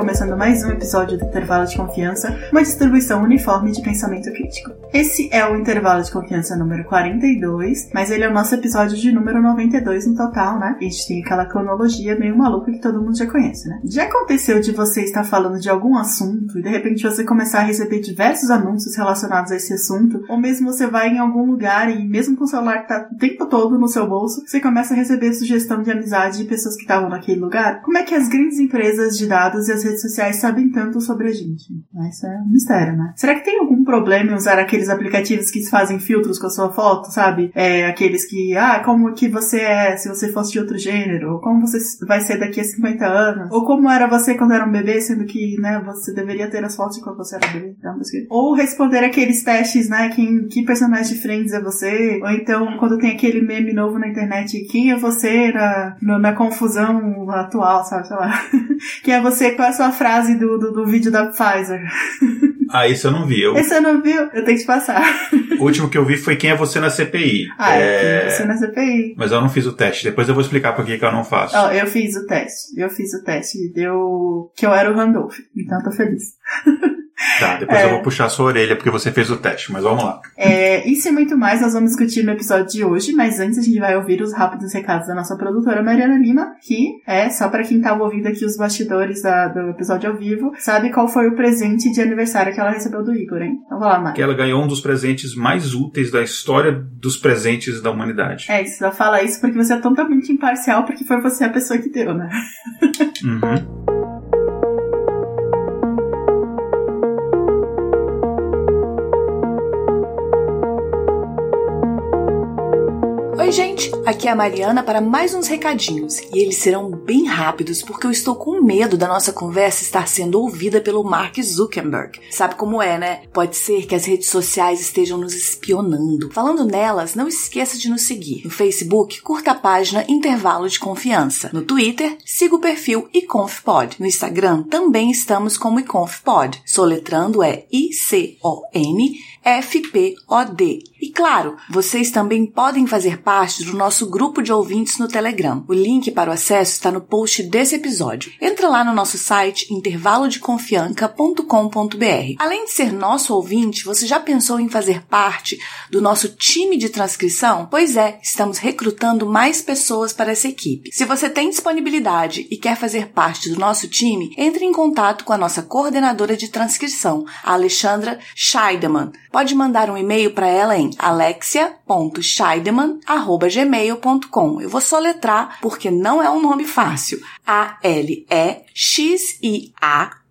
from começando mais um episódio do Intervalo de Confiança, uma distribuição uniforme de pensamento crítico. Esse é o Intervalo de Confiança número 42, mas ele é o nosso episódio de número 92 no total, né? A gente tem aquela cronologia meio maluca que todo mundo já conhece, né? Já aconteceu de você estar falando de algum assunto e de repente você começar a receber diversos anúncios relacionados a esse assunto, ou mesmo você vai em algum lugar e mesmo com o celular tá o tempo todo no seu bolso, você começa a receber sugestão de amizade de pessoas que estavam naquele lugar? Como é que as grandes empresas de dados e as redes sociais sabem tanto sobre a gente? Isso é um mistério, né? Será que tem algum problema em usar aqueles aplicativos que fazem filtros com a sua foto, sabe? É, aqueles que, ah, como que você é se você fosse de outro gênero, ou como você vai ser daqui a 50 anos, ou como era você quando era um bebê, sendo que, né, você deveria ter as fotos quando você era bebê. Então, ou responder aqueles testes, né, quem, que personagem de Friends é você, ou então quando tem aquele meme novo na internet, quem é você na, na confusão atual, sabe? sei lá. que é você com a sua frase do, do, do vídeo da Pfizer. Ah, isso eu não vi. Eu... Esse você não viu? Eu tenho que te passar. O último que eu vi foi Quem é Você na CPI. Ah, é... Quem é Você na CPI. Mas eu não fiz o teste. Depois eu vou explicar por que, que eu não faço. Oh, eu fiz o teste. Eu fiz o teste. Deu que eu era o Randolph. Então eu tô feliz. Tá, depois é... eu vou puxar a sua orelha porque você fez o teste, mas vamos lá. É, isso e muito mais nós vamos discutir no episódio de hoje, mas antes a gente vai ouvir os rápidos recados da nossa produtora Mariana Lima, que é só para quem tá ouvindo aqui os bastidores da, do episódio ao vivo, sabe qual foi o presente de aniversário que ela recebeu do Igor, hein? Então vai lá, Mari. Que ela ganhou um dos presentes mais úteis da história dos presentes da humanidade. É, você só fala isso porque você é totalmente imparcial, porque foi você a pessoa que deu, né? Uhum. Oi, gente! Aqui é a Mariana para mais uns recadinhos e eles serão bem rápidos porque eu estou com medo da nossa conversa estar sendo ouvida pelo Mark Zuckerberg. Sabe como é, né? Pode ser que as redes sociais estejam nos espionando. Falando nelas, não esqueça de nos seguir. No Facebook, curta a página Intervalo de Confiança. No Twitter, siga o perfil iConfPod. No Instagram, também estamos como iConfPod. Soletrando é I-C-O-N FPOD. E claro, vocês também podem fazer parte do nosso grupo de ouvintes no Telegram. O link para o acesso está no post desse episódio. Entra lá no nosso site intervalodeconfianca.com.br. Além de ser nosso ouvinte, você já pensou em fazer parte do nosso time de transcrição? Pois é, estamos recrutando mais pessoas para essa equipe. Se você tem disponibilidade e quer fazer parte do nosso time, entre em contato com a nossa coordenadora de transcrição, a Alexandra Scheidemann pode mandar um e-mail para ela em alexia.scheidemann.gmail.com. Eu vou soletrar porque não é um nome fácil. A-L-E-X-I-A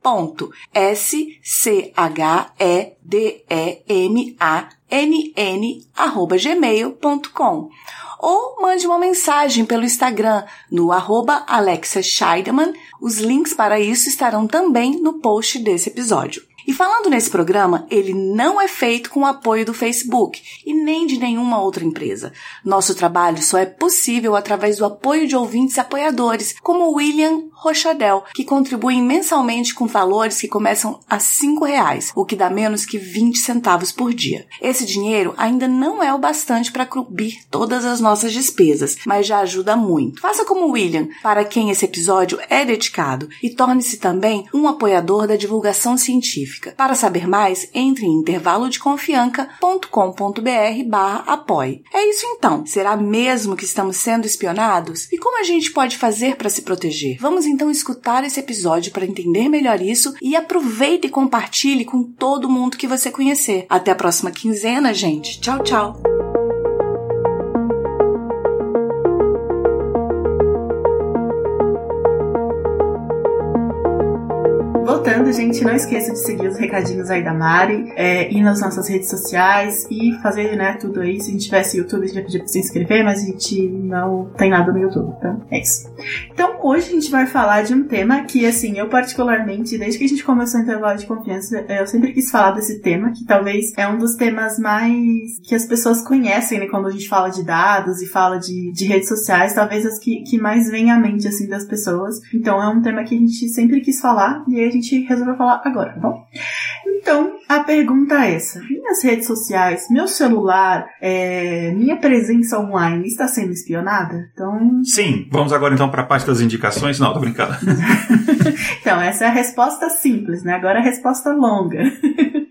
ponto S-C-H-E-D-E-M-A-N-N arroba gmail.com ou mande uma mensagem pelo Instagram no arroba Alexia Scheidemann. Os links para isso estarão também no post desse episódio. E falando nesse programa, ele não é feito com o apoio do Facebook e nem de nenhuma outra empresa. Nosso trabalho só é possível através do apoio de ouvintes e apoiadores, como William Rochadel, que contribuem mensalmente com valores que começam a cinco reais, o que dá menos que 20 centavos por dia. Esse dinheiro ainda não é o bastante para cobrir todas as nossas despesas, mas já ajuda muito. Faça como William, para quem esse episódio é dedicado, e torne-se também um apoiador da divulgação científica. Para saber mais, entre em intervalodeconfianca.com.br barra apoie. É isso então. Será mesmo que estamos sendo espionados? E como a gente pode fazer para se proteger? Vamos então escutar esse episódio para entender melhor isso e aproveite e compartilhe com todo mundo que você conhecer. Até a próxima quinzena, gente. Tchau, tchau. Voltando, gente, não esqueça de seguir os recadinhos aí da Mari. é, ir nas nossas redes sociais e fazer, né, tudo aí. Se a gente tivesse YouTube, a gente ia pedir pra se inscrever, mas a gente não tem nada no YouTube, então é isso. Então, hoje a gente vai falar de um tema que, assim, eu particularmente, desde que a gente começou o intervalo de confiança, eu sempre quis falar desse tema, que talvez é um dos temas mais que as pessoas conhecem, né, quando a gente fala de dados e fala de, de redes sociais, talvez as que, que mais vem à mente, assim, das pessoas. Então, é um tema que a gente sempre quis falar e aí a gente resolveu falar agora, tá bom? Então, a pergunta é essa. Minhas redes sociais, meu celular, é, minha presença online está sendo espionada? Então. Sim, vamos agora então para a parte das indicações. Não, tô brincando. então, essa é a resposta simples, né? Agora a resposta longa.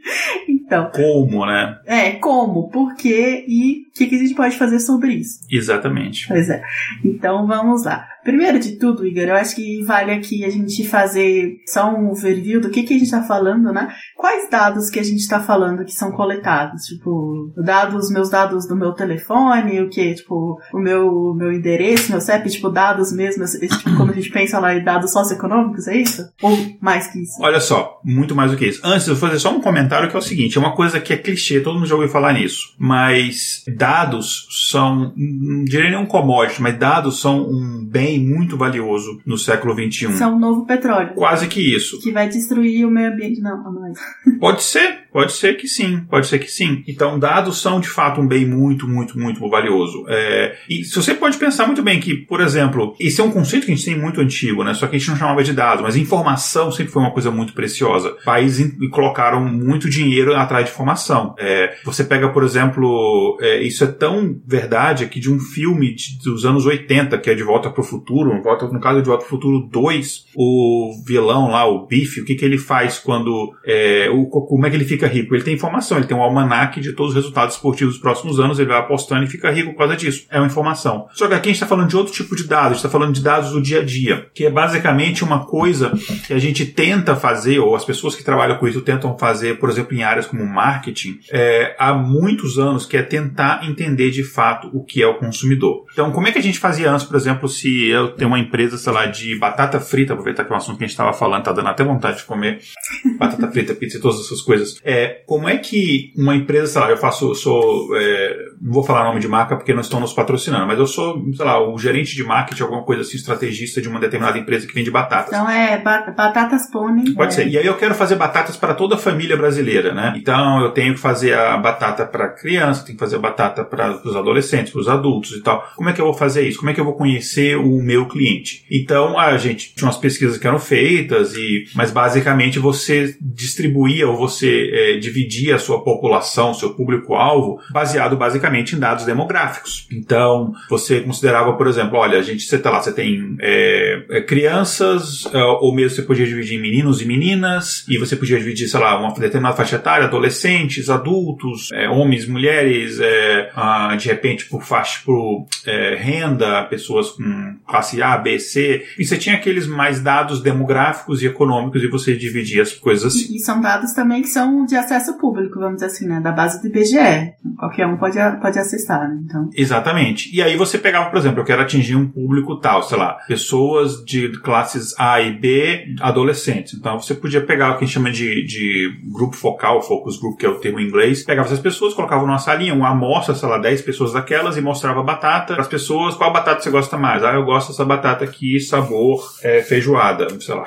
então. Como, né? É, como, por quê e o que, que a gente pode fazer sobre isso? Exatamente. Pois é. Então vamos lá. Primeiro de tudo, Igor, eu acho que vale aqui a gente fazer só um overview do que, que a gente está falando, né? Quais dados que a gente está falando que são coletados? Tipo, dados, meus dados do meu telefone, o que? Tipo, o meu, meu endereço, meu CEP, tipo, dados mesmo, tipo, quando a gente pensa lá em dados socioeconômicos, é isso? Ou mais que isso? Olha só, muito mais do que isso. Antes, eu vou fazer só um comentário que é o seguinte: é uma coisa que é clichê, todo mundo já ouviu falar nisso, mas dados são, não diria nem um commodity, mas dados são um bem muito valioso no século XXI. É um novo petróleo. Quase que isso. Que vai destruir o meio ambiente. Não, não é. Pode ser, pode ser que sim, pode ser que sim. Então, dados são de fato um bem muito, muito, muito valioso. É, e se você pode pensar muito bem que, por exemplo, esse é um conceito que a gente tem muito antigo, né? Só que a gente não chamava de dados, mas informação sempre foi uma coisa muito preciosa. Países colocaram muito dinheiro atrás de informação. É, você pega, por exemplo, é, isso é tão verdade que de um filme de, dos anos 80, que é De Volta para o Futuro, Futuro, no caso de Volta ao Futuro 2, o vilão lá, o Biff, o que, que ele faz quando. É, o, como é que ele fica rico? Ele tem informação, ele tem um almanac de todos os resultados esportivos dos próximos anos, ele vai apostando e fica rico por causa disso. É uma informação. Só que aqui a gente está falando de outro tipo de dados, a gente está falando de dados do dia a dia, que é basicamente uma coisa que a gente tenta fazer, ou as pessoas que trabalham com isso tentam fazer, por exemplo, em áreas como marketing, é, há muitos anos, que é tentar entender de fato o que é o consumidor. Então, como é que a gente fazia antes, por exemplo, se eu tenho uma empresa, sei lá, de batata frita, aproveitar que é um assunto que a gente estava falando, tá dando até vontade de comer batata frita, pizza e todas essas coisas. É, como é que uma empresa, sei lá, eu faço, eu sou, é, não vou falar nome de marca porque não estão nos patrocinando, mas eu sou, sei lá, o gerente de marketing, alguma coisa assim, estrategista de uma determinada empresa que vende batatas. Então é batatas pone. Pode é. ser. E aí eu quero fazer batatas para toda a família brasileira, né? Então eu tenho que fazer a batata para criança, tenho que fazer a batata para os adolescentes, para os adultos e tal. Como é que eu vou fazer isso? Como é que eu vou conhecer o meu cliente? Então a gente tinha umas pesquisas que eram feitas e, mas basicamente você distribuía ou você é, dividia a sua população, seu público-alvo, baseado basicamente em dados demográficos. Então você considerava, por exemplo, olha, a gente, você tá lá, você tem é, é, crianças, é, ou mesmo você podia dividir em meninos e meninas, e você podia dividir, sei lá, uma determinada faixa etária, adolescentes, adultos, é, homens, mulheres, é, ah, de repente por faixa, por é, renda, pessoas com classe A, B, C, e você tinha aqueles mais dados demográficos e econômicos e você dividia as coisas assim. E, e são dados também que são de acesso público, vamos dizer assim, né? Da base do IBGE. Qualquer um pode, pode acessar, né? Então. Exatamente. E aí você pegava, por exemplo, eu quero atingir um público tal, sei lá, pessoas de classes A e B, adolescentes. Então você podia pegar o que a gente chama de, de grupo focal, focus group, que é o termo em inglês, pegava essas pessoas, colocava numa salinha, uma amostra, sei lá, 10 pessoas daquelas e mostrava a batata para as pessoas, qual batata você gosta mais? Ah, eu gosto dessa batata aqui, sabor é, feijoada, sei lá.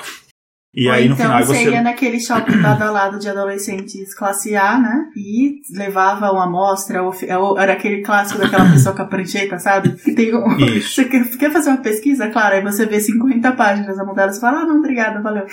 E Ou aí no então final você ia naquele shopping badalado de adolescentes classe A, né? E levava uma amostra, era aquele clássico daquela pessoa com a prancheta, sabe? Que tem um... Isso. Você quer, quer fazer uma pesquisa? Claro, aí você vê 50 páginas a mudar, você fala, ah, não, obrigada, valeu.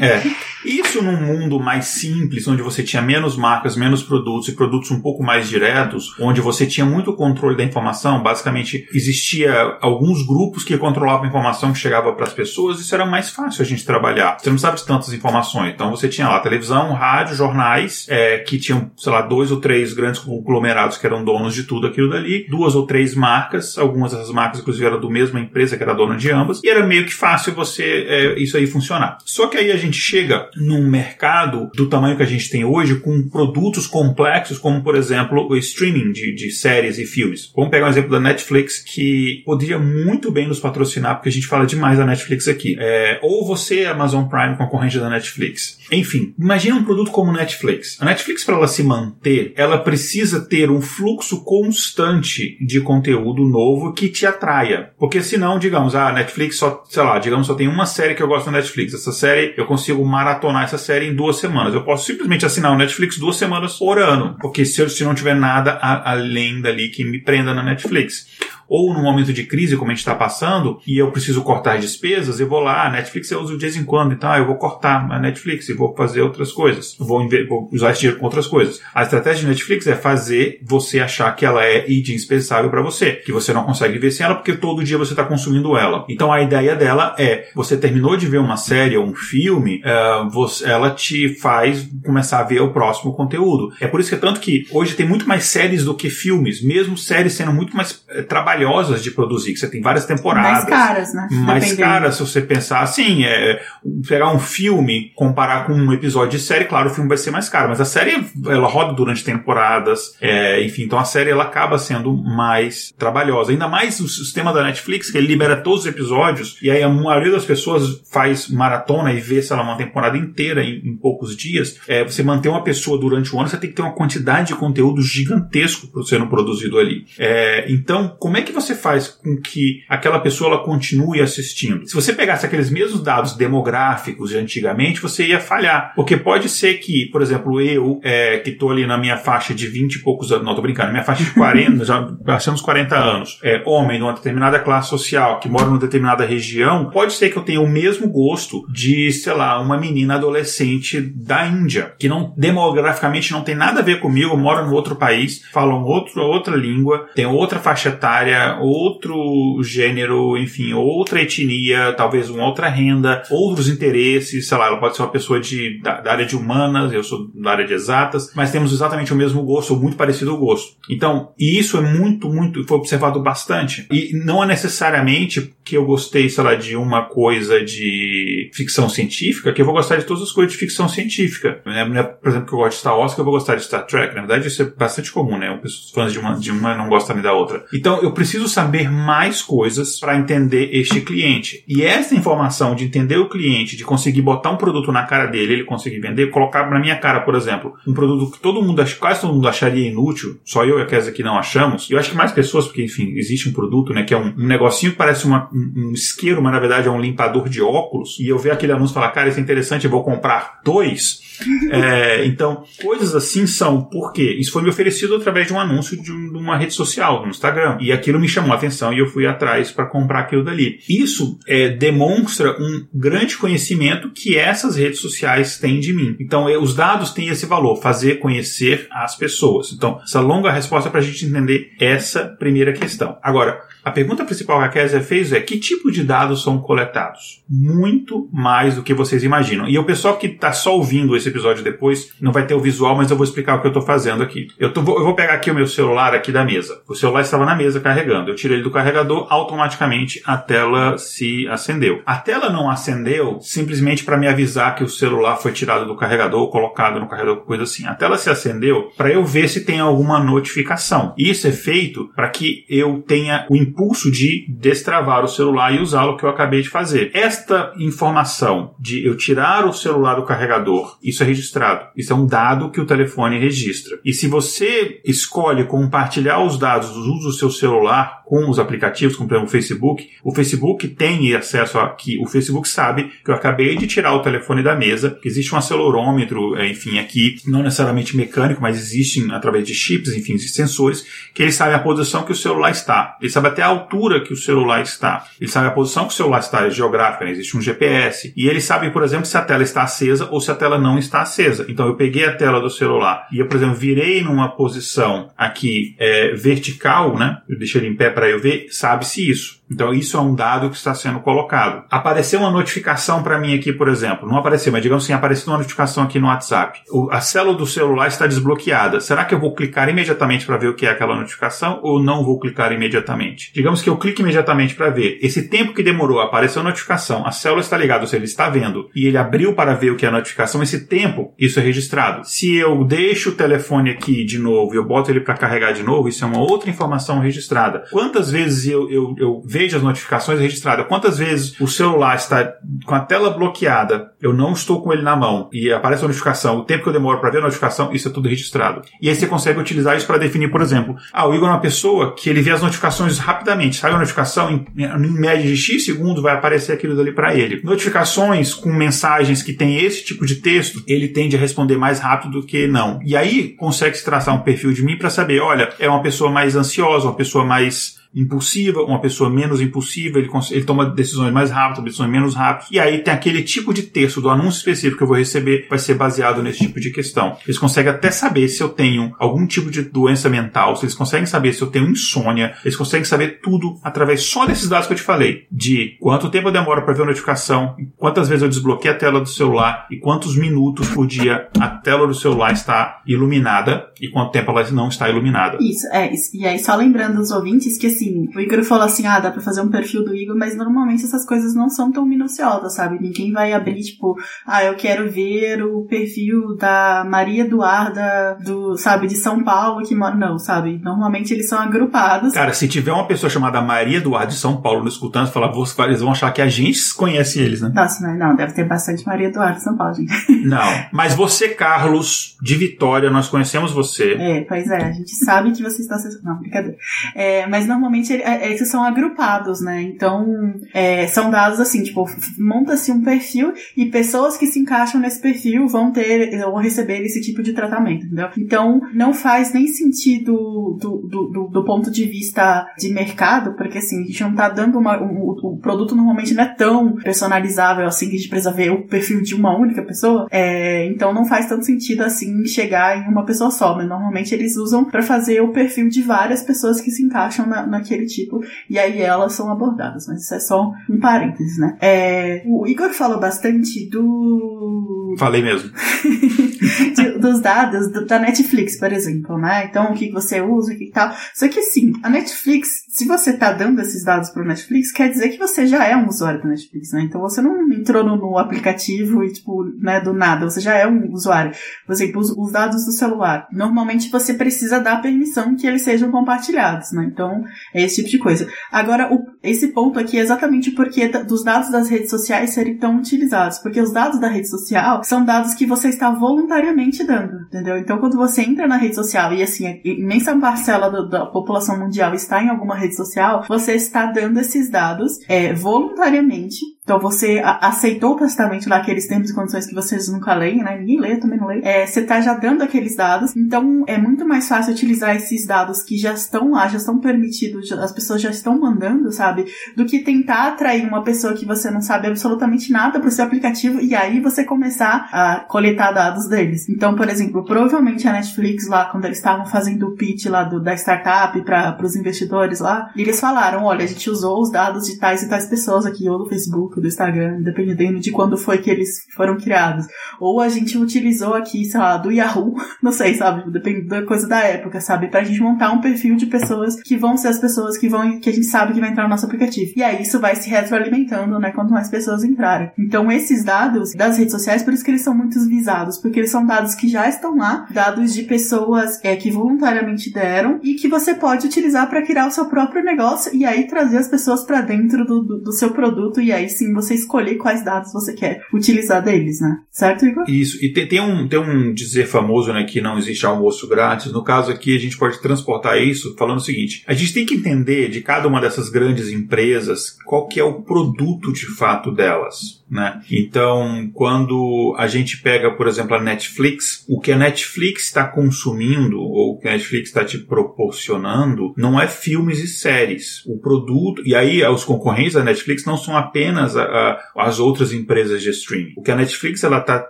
É. Isso num mundo mais simples, onde você tinha menos marcas, menos produtos e produtos um pouco mais diretos, onde você tinha muito controle da informação, basicamente existia alguns grupos que controlavam a informação que chegava para as pessoas, isso era mais fácil a gente trabalhar. Você não sabe de tantas informações. Então você tinha lá televisão, rádio, jornais, é, que tinham, sei lá, dois ou três grandes conglomerados que eram donos de tudo aquilo dali, duas ou três marcas, algumas dessas marcas, inclusive, eram do mesma empresa que era dona de ambas, e era meio que fácil você é, isso aí funcionar. Só que aí a gente chega num mercado do tamanho que a gente tem hoje, com produtos complexos, como por exemplo o streaming de, de séries e filmes. Vamos pegar um exemplo da Netflix, que poderia muito bem nos patrocinar, porque a gente fala demais da Netflix aqui. É, ou você, Amazon Prime, concorrente da Netflix. Enfim, imagine um produto como Netflix. A Netflix, para ela se manter, ela precisa ter um fluxo constante de conteúdo novo que te atraia. Porque senão, digamos, a Netflix só, sei lá, digamos, só tem uma série que eu gosto da Netflix. Essa série, eu consigo maratonar essa série em duas semanas. Eu posso simplesmente assinar o Netflix duas semanas por ano. Porque se, eu, se não tiver nada a, além dali que me prenda na Netflix ou num momento de crise como a gente está passando e eu preciso cortar despesas, eu vou lá, a Netflix eu uso de vez em quando, então ah, eu vou cortar a Netflix e vou fazer outras coisas, vou, vou usar esse dinheiro com outras coisas. A estratégia de Netflix é fazer você achar que ela é indispensável para você, que você não consegue viver sem ela porque todo dia você está consumindo ela. Então a ideia dela é, você terminou de ver uma série ou um filme, uh, você, ela te faz começar a ver o próximo conteúdo. É por isso que é tanto que hoje tem muito mais séries do que filmes, mesmo séries sendo muito mais trabalhadas trabalhosas de produzir, que você tem várias temporadas. Mais caras, né? Mais Dependendo. caras, se você pensar assim, é, pegar um filme, comparar com um episódio de série, claro, o filme vai ser mais caro, mas a série, ela roda durante temporadas, é, enfim, então a série, ela acaba sendo mais trabalhosa. Ainda mais o sistema da Netflix, que ele libera todos os episódios, e aí a maioria das pessoas faz maratona e vê, sei lá, uma temporada inteira em, em poucos dias. É, você manter uma pessoa durante o ano, você tem que ter uma quantidade de conteúdo gigantesco sendo produzido ali. É, então, como é que que você faz com que aquela pessoa ela continue assistindo? Se você pegasse aqueles mesmos dados demográficos de antigamente, você ia falhar. Porque pode ser que, por exemplo, eu, é, que estou ali na minha faixa de 20 e poucos anos, não, tô brincando, minha faixa de 40, já passamos 40 anos, é, homem de uma determinada classe social, que mora numa determinada região, pode ser que eu tenha o mesmo gosto de, sei lá, uma menina adolescente da Índia, que não demograficamente não tem nada a ver comigo, mora no outro país, fala outro, outra língua, tem outra faixa etária, outro gênero, enfim, outra etnia, talvez uma outra renda, outros interesses, sei lá, ela pode ser uma pessoa de, da, da área de humanas, eu sou da área de exatas, mas temos exatamente o mesmo gosto, ou muito parecido o gosto. Então, e isso é muito, muito, foi observado bastante. E não é necessariamente que eu gostei, sei lá, de uma coisa de ficção científica, que eu vou gostar de todas as coisas de ficção científica. Né? É, por exemplo, que eu gosto de Star Wars, que eu vou gostar de Star Trek. Na verdade, isso é bastante comum, né? Os fãs de uma, de uma não gostam da outra. Então, eu preciso saber mais coisas para entender este cliente. E essa informação de entender o cliente, de conseguir botar um produto na cara dele, ele conseguir vender, colocar na minha cara, por exemplo, um produto que todo mundo, quase todo mundo acharia inútil, só eu e a Kézia que não achamos, eu acho que mais pessoas, porque enfim, existe um produto, né, que é um, um negocinho que parece uma, um, isqueiro, mas na verdade é um limpador de óculos, e eu ver aquele anúncio e falar, cara, isso é interessante, eu vou comprar dois, é, então, coisas assim são porque isso foi me oferecido através de um anúncio de, uma rede social, no Instagram. E aquilo me chamou a atenção e eu fui atrás para comprar aquilo dali. Isso é, demonstra um grande conhecimento que essas redes sociais têm de mim. Então, os dados têm esse valor, fazer conhecer as pessoas. Então, essa longa resposta para a gente entender essa primeira questão. Agora, a pergunta principal que a Kézia fez é que tipo de dados são coletados? Muito mais do que vocês imaginam. E o pessoal que está só ouvindo esse episódio depois não vai ter o visual, mas eu vou explicar o que eu estou fazendo aqui. Eu, tô, eu vou pegar aqui o meu celular aqui da mesa. O celular estava na mesa carregando. Eu tirei ele do carregador, automaticamente a tela se acendeu. A tela não acendeu simplesmente para me avisar que o celular foi tirado do carregador, colocado no carregador, coisa assim. A tela se acendeu para eu ver se tem alguma notificação. Isso é feito para que eu tenha o impulso de destravar o celular e usá-lo que eu acabei de fazer. Esta informação de eu tirar o celular do carregador, isso é registrado. Isso é um dado que o telefone registra. E se você escolhe compartilhar os dados do uso do seu celular com os aplicativos, como por exemplo o Facebook, o Facebook tem acesso aqui. O Facebook sabe que eu acabei de tirar o telefone da mesa, que existe um acelerômetro, é, enfim, aqui, não necessariamente mecânico, mas existem através de chips, enfim, de sensores, que ele sabe a posição que o celular está. Ele sabe até a altura que o celular está. Ele sabe a posição que o celular está, geográfica, né? existe um GPS. E ele sabe, por exemplo, se a tela está acesa ou se a tela não está acesa. Então eu peguei a tela do celular e eu, por exemplo, virei numa posição aqui é, vertical, né? Eu deixei ele em pé para eu ver, sabe-se isso. Então isso é um dado que está sendo colocado. Apareceu uma notificação para mim aqui, por exemplo. Não apareceu, mas digamos assim, apareceu uma notificação aqui no WhatsApp. O, a célula do celular está desbloqueada. Será que eu vou clicar imediatamente para ver o que é aquela notificação ou não vou clicar imediatamente? Digamos que eu clique imediatamente para ver. Esse tempo que demorou, apareceu a notificação, a célula está ligada, ou seja, ele está vendo, e ele abriu para ver o que é a notificação, esse tempo, isso é registrado. Se eu deixo o telefone aqui de novo e eu boto ele para carregar de novo, isso é uma outra informação registrada. Quantas vezes eu, eu, eu vejo as notificações registradas? Quantas vezes o celular está com a tela bloqueada, eu não estou com ele na mão e aparece a notificação, o tempo que eu demoro para ver a notificação, isso é tudo registrado. E aí você consegue utilizar isso para definir, por exemplo, ah, o Igor é uma pessoa que ele vê as notificações rapidamente, sai a notificação, em, em média de X segundos vai aparecer aquilo dali para ele. Notificações com mensagens que tem esse tipo de texto, ele tende a responder mais rápido do que não. E aí consegue se traçar um perfil de mim para saber, olha, é uma pessoa mais ansiosa, uma pessoa mais impulsiva, uma pessoa menos impulsiva, ele, ele toma decisões mais rápidas, decisões menos rápidas. E aí tem aquele tipo de texto do anúncio específico que eu vou receber, vai ser baseado nesse tipo de questão. Eles conseguem até saber se eu tenho algum tipo de doença mental, se eles conseguem saber se eu tenho insônia, eles conseguem saber tudo através só desses dados que eu te falei, de quanto tempo eu demoro para ver a notificação, quantas vezes eu desbloqueei a tela do celular e quantos minutos por dia a tela do celular está iluminada e quanto tempo ela não está iluminada. Isso, é. Isso. E aí só lembrando os ouvintes que assim, assim, o Igor falou assim, ah, dá pra fazer um perfil do Igor, mas normalmente essas coisas não são tão minuciosas, sabe? Ninguém vai abrir, tipo, ah, eu quero ver o perfil da Maria Eduarda, do, sabe, de São Paulo, que mora, não, sabe? Normalmente eles são agrupados. Cara, se tiver uma pessoa chamada Maria Eduarda de São Paulo no escutando, falar, eles vão achar que a gente conhece eles, né? Nossa, não, não, deve ter bastante Maria Eduarda de São Paulo, gente. Não, mas você, Carlos, de Vitória, nós conhecemos você. É, pois é, a gente sabe que você está... Não, brincadeira. É, mas normalmente normalmente é, esses são agrupados, né? Então, é, são dados assim, tipo, monta-se um perfil e pessoas que se encaixam nesse perfil vão ter ou receber esse tipo de tratamento, entendeu? Então, não faz nem sentido do, do, do, do ponto de vista de mercado, porque assim, a gente não tá dando uma. O, o, produto normalmente não é tão personalizável assim que a gente precisa ver o perfil de uma única pessoa. É, então, não faz tanto sentido assim chegar em uma pessoa só, mas normalmente eles usam para fazer o perfil de várias pessoas que se encaixam na, naquele daquele tipo, e aí elas são abordadas, mas isso é só um parênteses, né? É, o Igor falou bastante do. Falei mesmo. de, dos dados do, da Netflix, por exemplo, né? Então, o que você usa, o que tal. Só que assim, a Netflix, se você tá dando esses dados pro Netflix, quer dizer que você já é um usuário da Netflix, né? Então você não entrou no, no aplicativo e, tipo, né, do nada, você já é um usuário. Por exemplo, os, os dados do celular. Normalmente você precisa dar permissão que eles sejam compartilhados, né? Então, é esse tipo de coisa. Agora, o, esse ponto aqui é exatamente porque dos dados das redes sociais serem tão utilizados, porque os dados da rede social são dados que você está voluntariamente dando, entendeu? Então, quando você entra na rede social e, assim, a imensa parcela do, da população mundial está em alguma rede social, você está dando esses dados é, voluntariamente então você aceitou tacitamente lá aqueles termos e condições que vocês nunca leem, né? Ninguém lê, também não lê. É, você tá já dando aqueles dados, então é muito mais fácil utilizar esses dados que já estão lá, já estão permitidos, as pessoas já estão mandando, sabe? Do que tentar atrair uma pessoa que você não sabe absolutamente nada pro seu aplicativo e aí você começar a coletar dados deles. Então, por exemplo, provavelmente a Netflix lá, quando eles estavam fazendo o pitch lá do, da startup para os investidores lá, eles falaram, olha, a gente usou os dados de tais e tais pessoas aqui, ou do Facebook, do Instagram, dependendo de quando foi que eles foram criados. Ou a gente utilizou aqui, sei lá, do Yahoo, não sei, sabe? Depende da coisa da época, sabe? Pra gente montar um perfil de pessoas que vão ser as pessoas que vão, que a gente sabe que vai entrar no nosso aplicativo. E aí isso vai se retroalimentando, né? Quanto mais pessoas entrarem. Então esses dados das redes sociais, por isso que eles são muito visados, porque eles são dados que já estão lá, dados de pessoas é, que voluntariamente deram e que você pode utilizar para criar o seu próprio negócio e aí trazer as pessoas para dentro do, do, do seu produto e aí sim assim você escolher quais dados você quer utilizar deles, né? Certo, Igor? Isso. E tem, tem, um, tem um dizer famoso, né, que não existe almoço grátis. No caso aqui, a gente pode transportar isso falando o seguinte: a gente tem que entender de cada uma dessas grandes empresas qual que é o produto de fato delas. Né? Então, quando a gente pega, por exemplo, a Netflix, o que a Netflix está consumindo ou o que a Netflix está te proporcionando não é filmes e séries. O produto, e aí os concorrentes da Netflix não são apenas as, outras empresas de streaming. O que a Netflix ela tá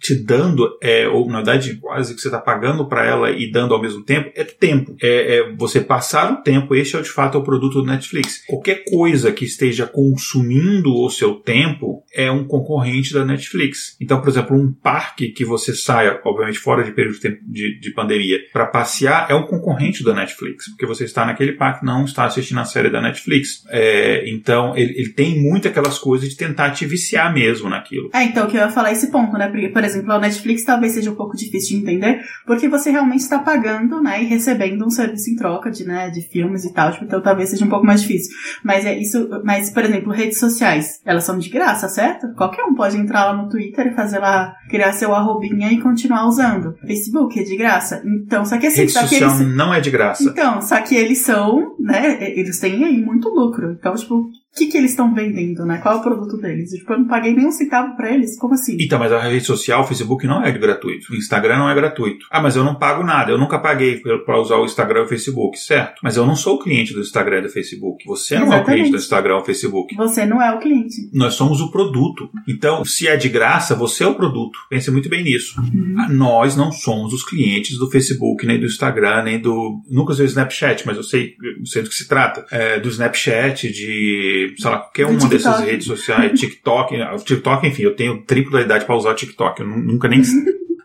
te dando é, ou na verdade quase que você está pagando para ela e dando ao mesmo tempo, é tempo. É, é, você passar o tempo, esse é de fato é o produto do Netflix. Qualquer coisa que esteja consumindo o seu tempo é um concorrente da Netflix. Então, por exemplo, um parque que você saia, obviamente fora de período de, de, de pandemia, para passear é um concorrente da Netflix, porque você está naquele parque, não está assistindo a série da Netflix. É, então, ele, ele, tem muito aquelas coisas de tentar te viciar mesmo naquilo. É, então, que eu ia falar esse ponto, né? Porque, por exemplo, a Netflix talvez seja um pouco difícil de entender, porque você realmente está pagando, né, e recebendo um serviço em troca de, né, de filmes e tal, tipo, então talvez seja um pouco mais difícil. Mas é isso, mas, por exemplo, redes sociais, elas são de graça, certo? Qualquer um pode entrar lá no Twitter e fazer lá, criar seu arrobinha e continuar usando. Facebook é de graça. Então, só que assim, Rede só que eles... não é de graça. Então, só que eles são, né, eles têm aí muito lucro. Então, tipo, o que, que eles estão vendendo, né? Qual é o produto deles? Tipo, eu não paguei nem um centavo pra eles. Como assim? Então, mas a rede social, o Facebook não é gratuito. O Instagram não é gratuito. Ah, mas eu não pago nada. Eu nunca paguei para usar o Instagram ou o Facebook, certo? Mas eu não sou o cliente do Instagram e do Facebook. Você não Exatamente. é o cliente do Instagram ou do Facebook. Você não é o cliente. Nós somos o produto. Então, se é de graça, você é o produto. Pense muito bem nisso. Uhum. Nós não somos os clientes do Facebook, nem do Instagram, nem do. Nunca usei o Snapchat, mas eu sei, eu sei do que se trata. É, do Snapchat, de. Sei lá, qualquer uma dessas redes sociais, TikTok. O TikTok, enfim, eu tenho triplo da idade para usar o TikTok. Eu nu- nunca nem.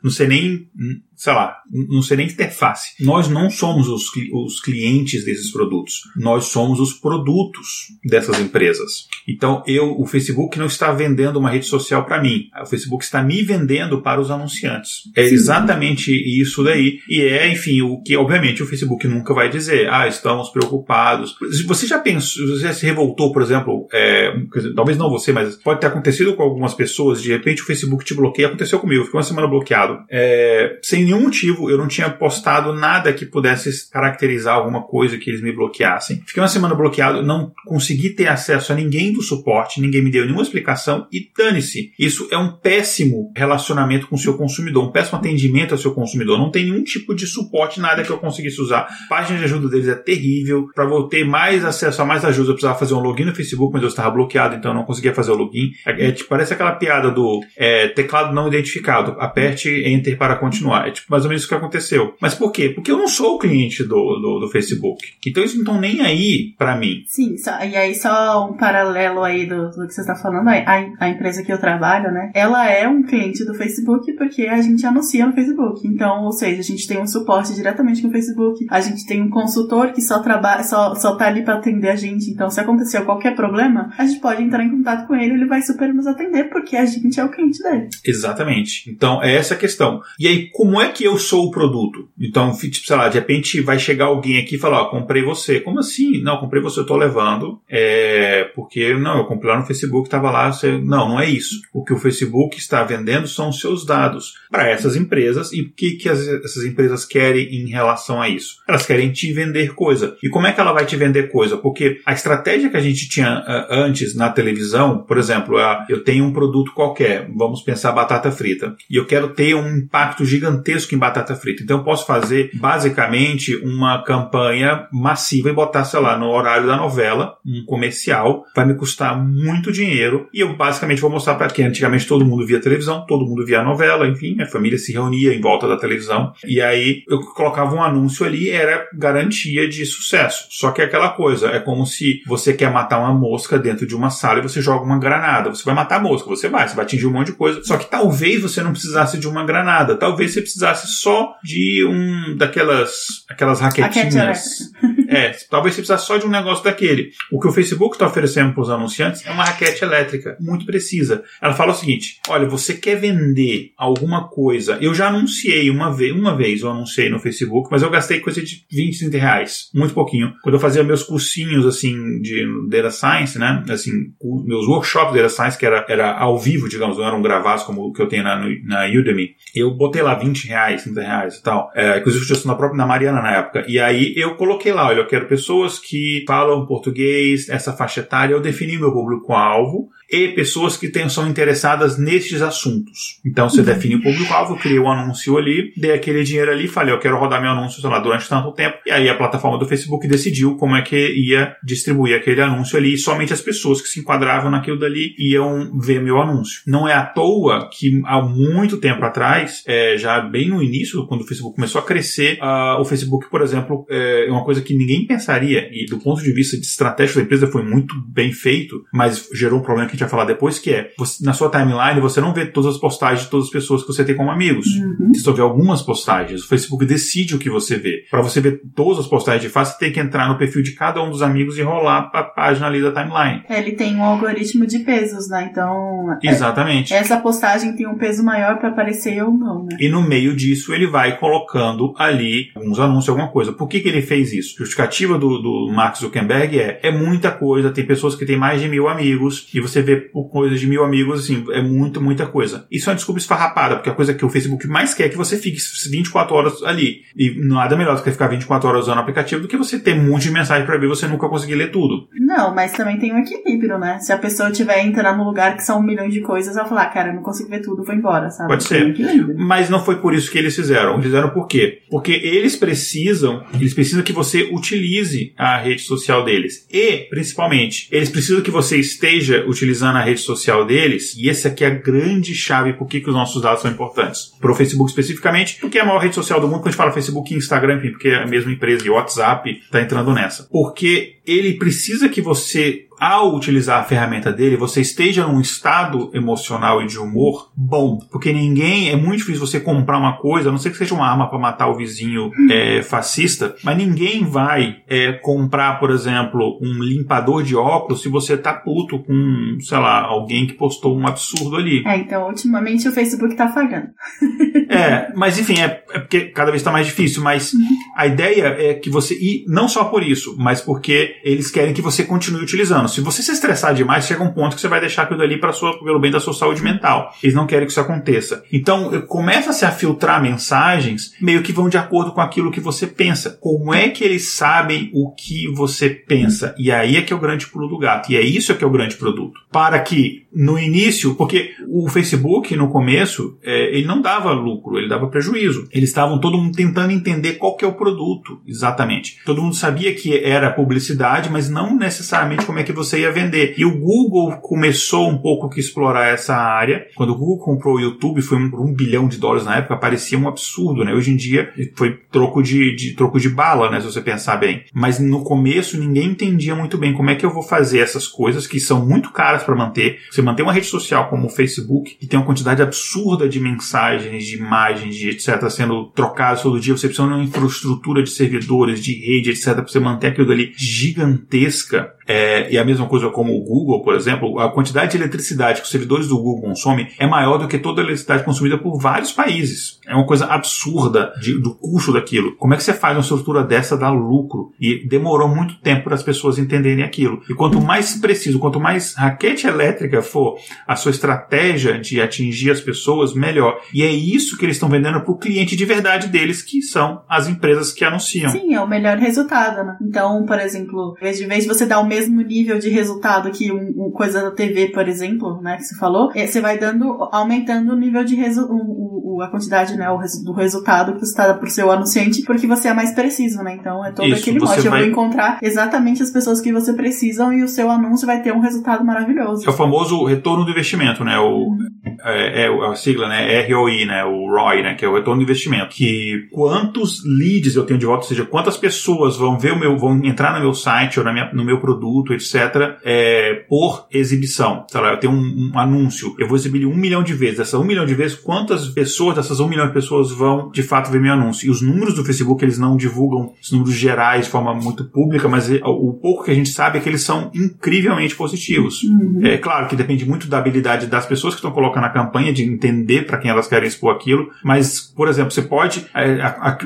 Não sei nem, sei lá, não sei nem interface. Nós não somos os, os clientes desses produtos. Nós somos os produtos dessas empresas. Então, eu, o Facebook não está vendendo uma rede social para mim. O Facebook está me vendendo para os anunciantes. É Sim. exatamente isso daí. E é, enfim, o que, obviamente, o Facebook nunca vai dizer. Ah, estamos preocupados. Você já pensou, você já se revoltou, por exemplo, é, talvez não você, mas pode ter acontecido com algumas pessoas, de repente o Facebook te bloqueia. Aconteceu comigo, eu fiquei uma semana bloqueado. É, sem nenhum motivo, eu não tinha postado nada que pudesse caracterizar alguma coisa que eles me bloqueassem. Fiquei uma semana bloqueado, não consegui ter acesso a ninguém do suporte, ninguém me deu nenhuma explicação e dane-se. Isso é um péssimo relacionamento com o seu consumidor, um péssimo atendimento ao seu consumidor. Não tem nenhum tipo de suporte, nada que eu conseguisse usar. A página de ajuda deles é terrível. Para eu ter mais acesso a mais ajuda, eu precisava fazer um login no Facebook, mas eu estava bloqueado, então eu não conseguia fazer o login. É, é, tipo, parece aquela piada do é, teclado não identificado. Aperte Enter para continuar. É tipo mais ou menos isso que aconteceu. Mas por quê? Porque eu não sou o cliente do, do, do Facebook. Então eles não estão nem aí para mim. Sim, só- e aí só um paralelo aí do, do que você está falando, a, a- empresa que eu trabalho, né? Ela é um cliente do Facebook porque a gente anuncia no Facebook. Então, ou seja, a gente tem um suporte diretamente com o Facebook, a gente tem um consultor que só trabalha, só, só tá ali para atender a gente. Então, se acontecer qualquer problema, a gente pode entrar em contato com ele, ele vai super nos atender porque a gente é o cliente dele. Exatamente. Então, é essa a questão. E aí, como é que eu sou o produto? Então, tipo, sei lá, de repente vai chegar alguém aqui e falar, ó, comprei você. Como assim? Não, comprei você, eu tô levando. É, porque, não, eu comprei lá no Facebook, tava lá, você... Não, não é isso. O que o Facebook está vendendo são os seus dados para essas empresas e o que, que as- essas empresas querem em relação a isso? Elas querem te vender coisa. E como é que ela vai te vender coisa? Porque a estratégia que a gente tinha ah, antes na televisão, por exemplo, ah, eu tenho um produto qualquer, vamos pensar batata frita, e eu quero ter um impacto gigantesco em batata frita. Então eu posso fazer basicamente uma campanha massiva e botar, sei lá, no horário da novela, um comercial, vai me custar muito dinheiro e eu basicamente vou mostrar para quem antigamente todo mundo via televisão, todo mundo via novela, enfim, a família se reunia em volta da televisão e aí eu colocava um anúncio ali, era garantia de sucesso. Só que é aquela coisa, é como se você quer matar uma mosca dentro de uma sala e você joga uma granada. Você vai matar a mosca, você vai, você vai atingir um monte de coisa. Só que talvez você não precisasse de uma granada, talvez você precisasse só de um daquelas aquelas raquetinhas. Raquete É, talvez você precisasse só de um negócio daquele. O que o Facebook está oferecendo para os anunciantes é uma raquete elétrica muito precisa. Ela fala o seguinte: olha, você quer vender alguma coisa? Eu já anunciei uma vez, uma vez eu anunciei no Facebook, mas eu gastei coisa de 20, 30 reais, muito pouquinho. Quando eu fazia meus cursinhos assim de Data Science, né? Assim, meus workshops de Data Science, que era, era ao vivo, digamos, não eram gravados como o que eu tenho na, na Udemy, eu botei lá 20 reais, 30 reais e tal. É, inclusive, eu estou na própria na Mariana na época. E aí eu coloquei lá, olha, eu quero pessoas que falam português, essa faixa etária, eu defini meu público-alvo e pessoas que tenham, são interessadas nestes assuntos. Então você uhum. define o público-alvo, criei um anúncio ali, dei aquele dinheiro ali, falei, eu quero rodar meu anúncio sei lá, durante tanto tempo. E aí a plataforma do Facebook decidiu como é que ia distribuir aquele anúncio ali e somente as pessoas que se enquadravam naquilo dali iam ver meu anúncio. Não é à toa que há muito tempo atrás, é, já bem no início, quando o Facebook começou a crescer, o Facebook, por exemplo, é uma coisa que ninguém pensaria, e do ponto de vista de estratégia da empresa foi muito bem feito, mas gerou um problema que gente vai falar depois, que é, você, na sua timeline você não vê todas as postagens de todas as pessoas que você tem como amigos. Uhum. Você só vê algumas postagens. O Facebook decide o que você vê. Para você ver todas as postagens de face, você tem que entrar no perfil de cada um dos amigos e rolar a página ali da timeline. Ele tem um algoritmo de pesos, né? Então. É, Exatamente. Essa postagem tem um peso maior para aparecer ou não, né? E no meio disso ele vai colocando ali alguns anúncios, alguma coisa. Por que, que ele fez isso? Justificativa do, do Mark Zuckerberg é: é muita coisa, tem pessoas que têm mais de mil amigos, e você vê por coisas de mil amigos, assim, é muito, muita coisa. Isso é uma desculpa esfarrapada, porque a coisa que o Facebook mais quer é que você fique 24 horas ali. E nada melhor do que ficar 24 horas usando o aplicativo do que você ter um monte de mensagem para ver e você nunca conseguir ler tudo. Não, mas também tem um equilíbrio, né? Se a pessoa tiver entrar num lugar que são um milhão de coisas, ela falar, cara, eu não consigo ver tudo, vou embora, sabe? Pode ser. Um mas não foi por isso que eles fizeram. Eles fizeram por quê? Porque eles precisam, eles precisam que você utilize a rede social deles. E, principalmente, eles precisam que você esteja utilizando a rede social deles, e essa aqui é a grande chave por que, os nossos dados são importantes. Para o Facebook especificamente, porque é a maior rede social do mundo, quando a gente fala Facebook e Instagram, enfim, porque é a mesma empresa e o WhatsApp está entrando nessa. Porque ele precisa que você ao utilizar a ferramenta dele, você esteja num estado emocional e de humor bom. Porque ninguém, é muito difícil você comprar uma coisa, a não ser que seja uma arma para matar o vizinho é, fascista, mas ninguém vai é, comprar, por exemplo, um limpador de óculos se você tá puto com, sei lá, alguém que postou um absurdo ali. É, então, ultimamente o Facebook tá falhando. é, mas enfim, é, é, porque cada vez está mais difícil, mas uhum. a ideia é que você, e não só por isso, mas porque eles querem que você continue utilizando. Se você se estressar demais, chega um ponto que você vai deixar aquilo ali para pelo bem da sua saúde mental. Eles não querem que isso aconteça. Então, começa-se a filtrar mensagens meio que vão de acordo com aquilo que você pensa. Como é que eles sabem o que você pensa? E aí é que é o grande pulo do gato. E é isso que é o grande produto. Para que no início, porque o Facebook no começo, é, ele não dava lucro, ele dava prejuízo. Eles estavam todo mundo tentando entender qual que é o produto, exatamente. Todo mundo sabia que era publicidade, mas não necessariamente como é que você ia vender. E o Google começou um pouco a explorar essa área. Quando o Google comprou o YouTube, foi por um, bilhão de dólares na época, parecia um absurdo, né? Hoje em dia foi troco de, de, troco de bala, né? Se você pensar bem. Mas no começo ninguém entendia muito bem como é que eu vou fazer essas coisas que são muito caras para manter. Você manter uma rede social como o Facebook, que tem uma quantidade absurda de mensagens, de imagens, de etc., sendo trocadas todo dia, você precisa de uma infraestrutura de servidores, de rede, etc., para você manter aquilo ali gigantesca é, e a mesma coisa como o Google, por exemplo, a quantidade de eletricidade que os servidores do Google consomem é maior do que toda a eletricidade consumida por vários países. É uma coisa absurda de, do custo daquilo. Como é que você faz uma estrutura dessa dar lucro? E demorou muito tempo para as pessoas entenderem aquilo. E quanto mais preciso, quanto mais raquete elétrica for a sua estratégia de atingir as pessoas, melhor. E é isso que eles estão vendendo para o cliente de verdade deles, que são as empresas que anunciam. Sim, é o melhor resultado, né? Então, por exemplo, vez de você dar o mesmo nível de resultado que um, um, coisa da TV, por exemplo, né, que você falou, é, você vai dando, aumentando o nível de resu o, o, a quantidade, né, o res do resultado que você está por seu anunciante, porque você é mais preciso, né? Então é todo Isso, aquele mote. Vai... Eu vou encontrar exatamente as pessoas que você precisa e o seu anúncio vai ter um resultado maravilhoso. É o famoso retorno do investimento, né? O, é, é, a sigla, né? ROI, né? O ROI, né? Que é o retorno do investimento. Que quantos leads eu tenho de volta, ou seja, quantas pessoas vão ver o meu, vão entrar no meu site ou na minha, no meu produto etc., é, por exibição. Sei lá, eu tenho um, um, anúncio, eu vou exibir um milhão de vezes. Essas um milhão de vezes, quantas pessoas dessas um milhão de pessoas vão de fato ver meu anúncio? E os números do Facebook, eles não divulgam os números gerais de forma muito pública, mas o pouco que a gente sabe é que eles são incrivelmente positivos. Uhum. É claro que depende muito da habilidade das pessoas que estão colocando a campanha, de entender para quem elas querem expor aquilo, mas, por exemplo, você pode, é,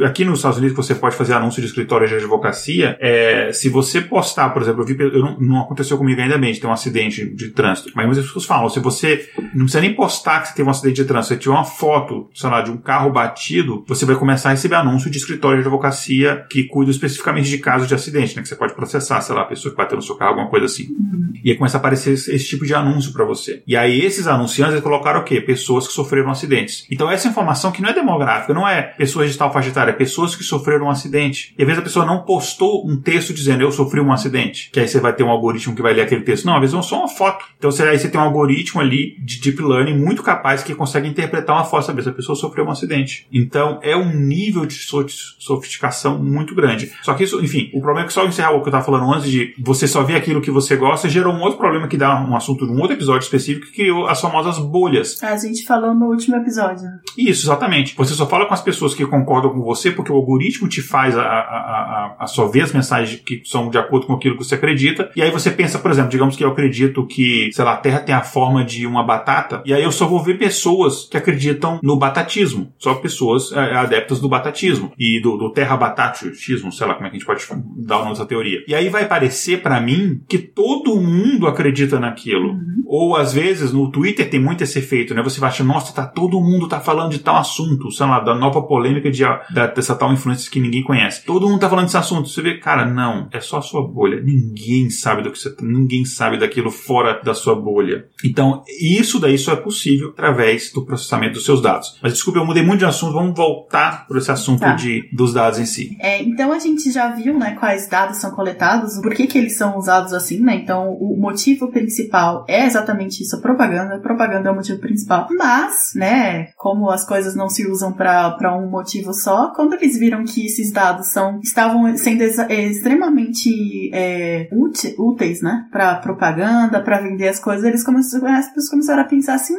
aqui nos Estados Unidos, você pode fazer anúncio de escritório de advocacia, é, se você postar, por exemplo, eu vi eu não, não, aconteceu comigo ainda bem de ter um acidente de trânsito. Mas muitas pessoas falam, se você não precisa nem postar que você teve um acidente de trânsito, você tira uma foto sei lá, de um carro batido, você vai começar a receber anúncio de escritório de advocacia que cuida especificamente de casos de acidente, né? Que você pode processar, sei lá, a pessoa que bateu no seu carro, alguma coisa assim. Uhum. E aí começa a aparecer esse, esse tipo de anúncio para você. E aí esses anunciantes colocaram o quê? Pessoas que sofreram acidentes. Então essa informação que não é demográfica, não é pessoas de tal faixa etária, é pessoas que sofreram um acidente. E às vezes a pessoa não postou um texto dizendo eu sofri um acidente, que aí você vai ter um algoritmo que vai ler aquele texto. Não, às vezes é só uma foto. Então você, aí você tem um algoritmo ali de deep learning muito capaz que consegue interpretar uma foto, saber se a pessoa sofreu um acidente. Então é um nível de sofisticação muito grande. Só que isso, enfim, o problema é que só encerrar o que eu estava falando antes de você só ver aquilo que você gosta gerou um outro problema que dá um assunto de um outro episódio específico que criou as famosas bolhas. A gente falou no último episódio. Isso, exatamente. Você só fala com as pessoas que concordam com você porque o algoritmo te faz a, a, a, a só ver as mensagens que são de acordo com aquilo que você acredita. E aí você pensa, por exemplo, digamos que eu acredito que, sei lá, a Terra tem a forma de uma batata, e aí eu só vou ver pessoas que acreditam no batatismo. Só pessoas é, adeptas do batatismo e do, do terra-batatismo, sei lá como é que a gente pode dar o nome dessa teoria. E aí vai parecer para mim que todo mundo acredita naquilo. Uhum. Ou às vezes no Twitter tem muito esse efeito, né? Você vai achar, nossa, tá todo mundo tá falando de tal assunto, sei lá, da nova polêmica de, da, dessa tal influência que ninguém conhece. Todo mundo tá falando desse assunto. Você vê, cara, não, é só a sua bolha. Ninguém sabe do que você, ninguém sabe daquilo fora da sua bolha. Então, isso daí só é possível através do processamento dos seus dados. Mas desculpa, eu mudei muito de assunto, vamos voltar para esse assunto tá. de, dos dados em si. É, então a gente já viu, né, quais dados são coletados, por que que eles são usados assim, né? Então, o motivo principal é exatamente isso, a propaganda. A propaganda é o motivo principal. Mas, né, como as coisas não se usam para um motivo só, quando eles viram que esses dados são estavam sendo extremamente é, úteis, né, para propaganda, para vender as coisas, eles começaram, as pessoas começaram a pensar assim,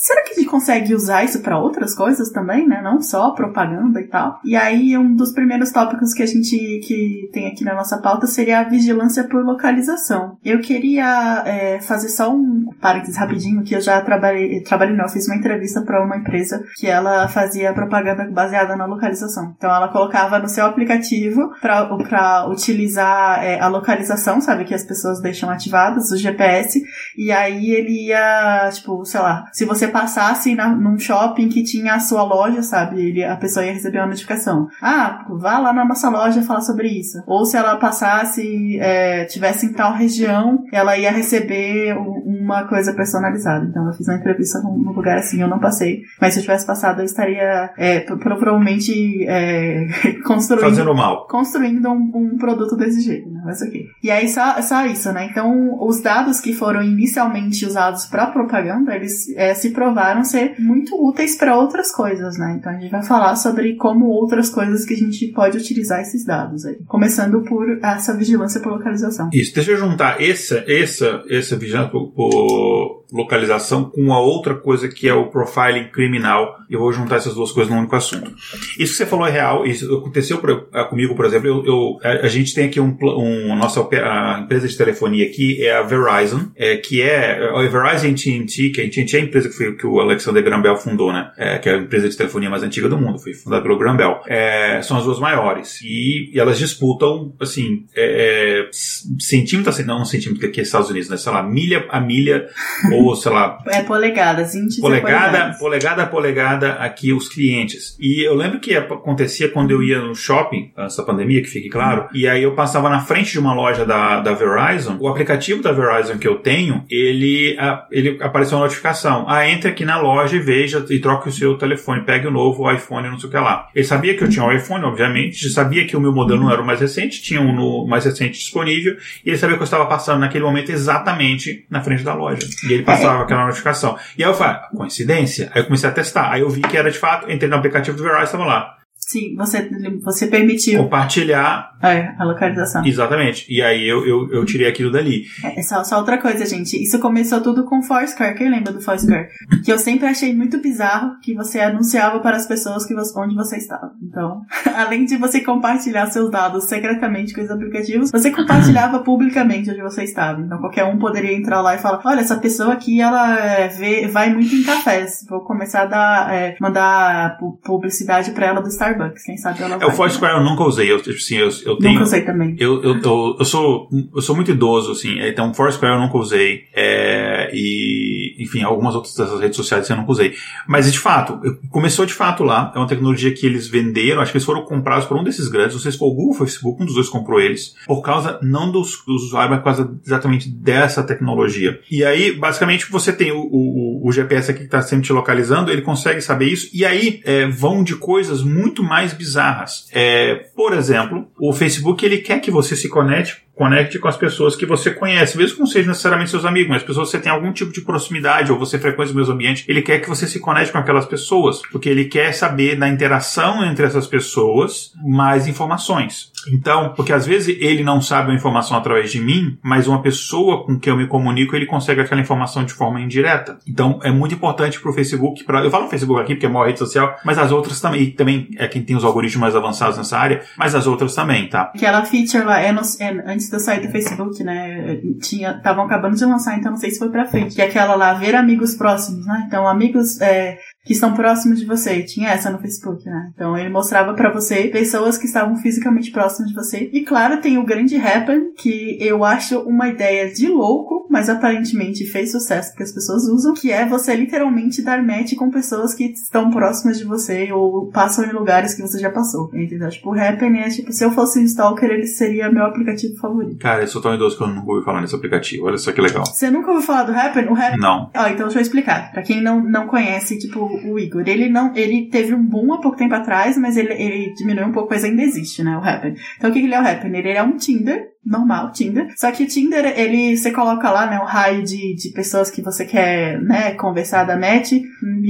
será que a gente consegue usar isso para outras coisas também, né? Não só propaganda e tal. E aí, um dos primeiros tópicos que a gente que tem aqui na nossa pauta seria a vigilância por localização. Eu queria é, fazer só um parênteses rapidinho, que eu já trabalhei, trabalhei não, fiz uma entrevista para uma empresa que ela fazia propaganda baseada na localização. Então, ela colocava no seu aplicativo para utilizar é, a localização, sabe, que as pessoas deixam ativadas, o GPS, e aí ele ia, tipo, sei lá, se você passasse na, num shopping que tinha a sua loja, sabe? Ele, a pessoa ia receber uma notificação. Ah, vá lá na nossa loja falar sobre isso. Ou se ela passasse, é, tivesse em tal região, ela ia receber uma coisa personalizada. Então eu fiz uma entrevista num lugar assim, eu não passei. Mas se eu tivesse passado, eu estaria é, provavelmente é, construindo. Fazendo mal. Construindo um, um, produto desse jeito, né? Mas ok. E aí só, só isso, né? Então os dados que foram inicialmente usados para propaganda, eles é, se provaram ser muito úteis para outras coisas, né? Então a gente vai falar sobre como outras coisas que a gente pode utilizar esses dados aí. Começando por essa vigilância por localização. Isso, deixa eu juntar essa, essa, essa vigilância por, localização com a outra coisa que é o profiling criminal. Eu vou juntar essas duas coisas num único assunto. Isso que você falou é real, isso aconteceu por, ah, comigo, por exemplo. Eu, eu, a, a, gente tem aqui um, um nossa a empresa de telefonia aqui é a Verizon, é, que é a Verizon AT&T, que a AT&T é a empresa que, foi, que o Alexander Graham Bell fundou, né? É, que é a empresa de telefonia mais antiga do mundo, foi fundada pelo Graham Bell. É, são as duas maiores e, e elas disputam, assim, é, é centímetro, não um centímetro aqui é Estados Unidos, né? Sei lá, milha a milha ou, sei lá... É polegadas, índice polegada, polegada a polegada aqui os clientes. E eu lembro que acontecia quando eu ia no shopping, antes da pandemia, que fique claro, e aí eu passava na frente de uma loja da, da Verizon, o aplicativo da Verizon que eu tenho, ele, ele apareceu uma notificação. Ah, entre aqui na loja e veja e troque o seu telefone, pegue o novo iPhone, não sei o que lá. Ele sabia que eu tinha um iPhone, obviamente, sabia que o meu modelo não era o mais recente, tinha um no mais recente disponível, e ele sabia que eu estava passando naquele momento exatamente na frente da loja. E ele passava aquela notificação. E aí eu falei, ah, coincidência? Aí eu comecei a testar. Aí eu vi que era de fato, entrei no aplicativo do Verizon e estava lá. Sim, você, você permitiu. Compartilhar. É, a localização. Exatamente. E aí eu, eu, eu tirei aquilo dali. É, só, só outra coisa, gente. Isso começou tudo com Foursquare. Quem lembra do Foursquare? que eu sempre achei muito bizarro que você anunciava para as pessoas que você, onde você estava. Então, além de você compartilhar seus dados secretamente com os aplicativos, você compartilhava publicamente onde você estava. Então, qualquer um poderia entrar lá e falar: olha, essa pessoa aqui, ela é, vê, vai muito em cafés. Vou começar a dar, é, mandar publicidade para ela do Starbucks Starbucks, quem sabe ela É, o Foursquare eu nunca usei, eu, assim, eu, eu tenho... Nunca usei também. Eu, eu, eu, eu, sou, eu sou muito idoso, assim, então Foursquare eu nunca usei. É, É, e, enfim, algumas outras dessas redes sociais eu nunca usei. Mas, de fato, começou de fato lá. É uma tecnologia que eles venderam, acho que eles foram comprados por um desses grandes, não sei se foi o Google ou o Facebook, um dos dois comprou eles, por causa, não dos, dos usuários, mas por causa exatamente dessa tecnologia. E aí, basicamente, você tem o, o, o GPS aqui que está sempre te localizando, ele consegue saber isso, e aí é, vão de coisas muito mais bizarras. É, por exemplo, o Facebook ele quer que você se conecte conecte com as pessoas que você conhece, mesmo que não sejam necessariamente seus amigos, mas pessoas que você tem algum tipo de proximidade ou você frequenta o mesmo ambiente, ele quer que você se conecte com aquelas pessoas, porque ele quer saber da interação entre essas pessoas mais informações. Então, porque às vezes ele não sabe uma informação através de mim, mas uma pessoa com quem eu me comunico, ele consegue aquela informação de forma indireta. Então, é muito importante para o Facebook, pra, eu falo Facebook aqui porque é a maior rede social, mas as outras também, e também é quem tem os algoritmos mais avançados nessa área, mas as outras também, tá? Aquela feature lá, é, no, é antes de eu sair do Facebook, né? Tinha, estavam acabando de lançar, então não sei se foi pra frente. Que é aquela lá, ver amigos próximos, né? Então, amigos é, que estão próximos de você. Tinha essa no Facebook, né? Então ele mostrava para você pessoas que estavam fisicamente próximas de você. E claro, tem o grande Happen, que eu acho uma ideia de louco, mas aparentemente fez sucesso porque as pessoas usam, que é você literalmente dar match com pessoas que estão próximas de você ou passam em lugares que você já passou. Entendeu? Tipo, o Happen é tipo, se eu fosse um stalker, ele seria meu aplicativo favorito. Cara, eu sou tão idoso que eu nunca ouvi falar nesse aplicativo. Olha só que legal. Você nunca ouviu falar do Happen? O Happen? Não. Ó, então deixa eu explicar. Pra quem não, não conhece, tipo, o Igor. Ele não, ele teve um boom há pouco tempo atrás, mas ele, ele diminuiu um pouco, mas ainda existe, né, o Happen. Então o que ele é o Happen? Ele é um Tinder, normal, Tinder. Só que o Tinder, ele, você coloca lá, né, o raio de, de pessoas que você quer, né, conversar da net,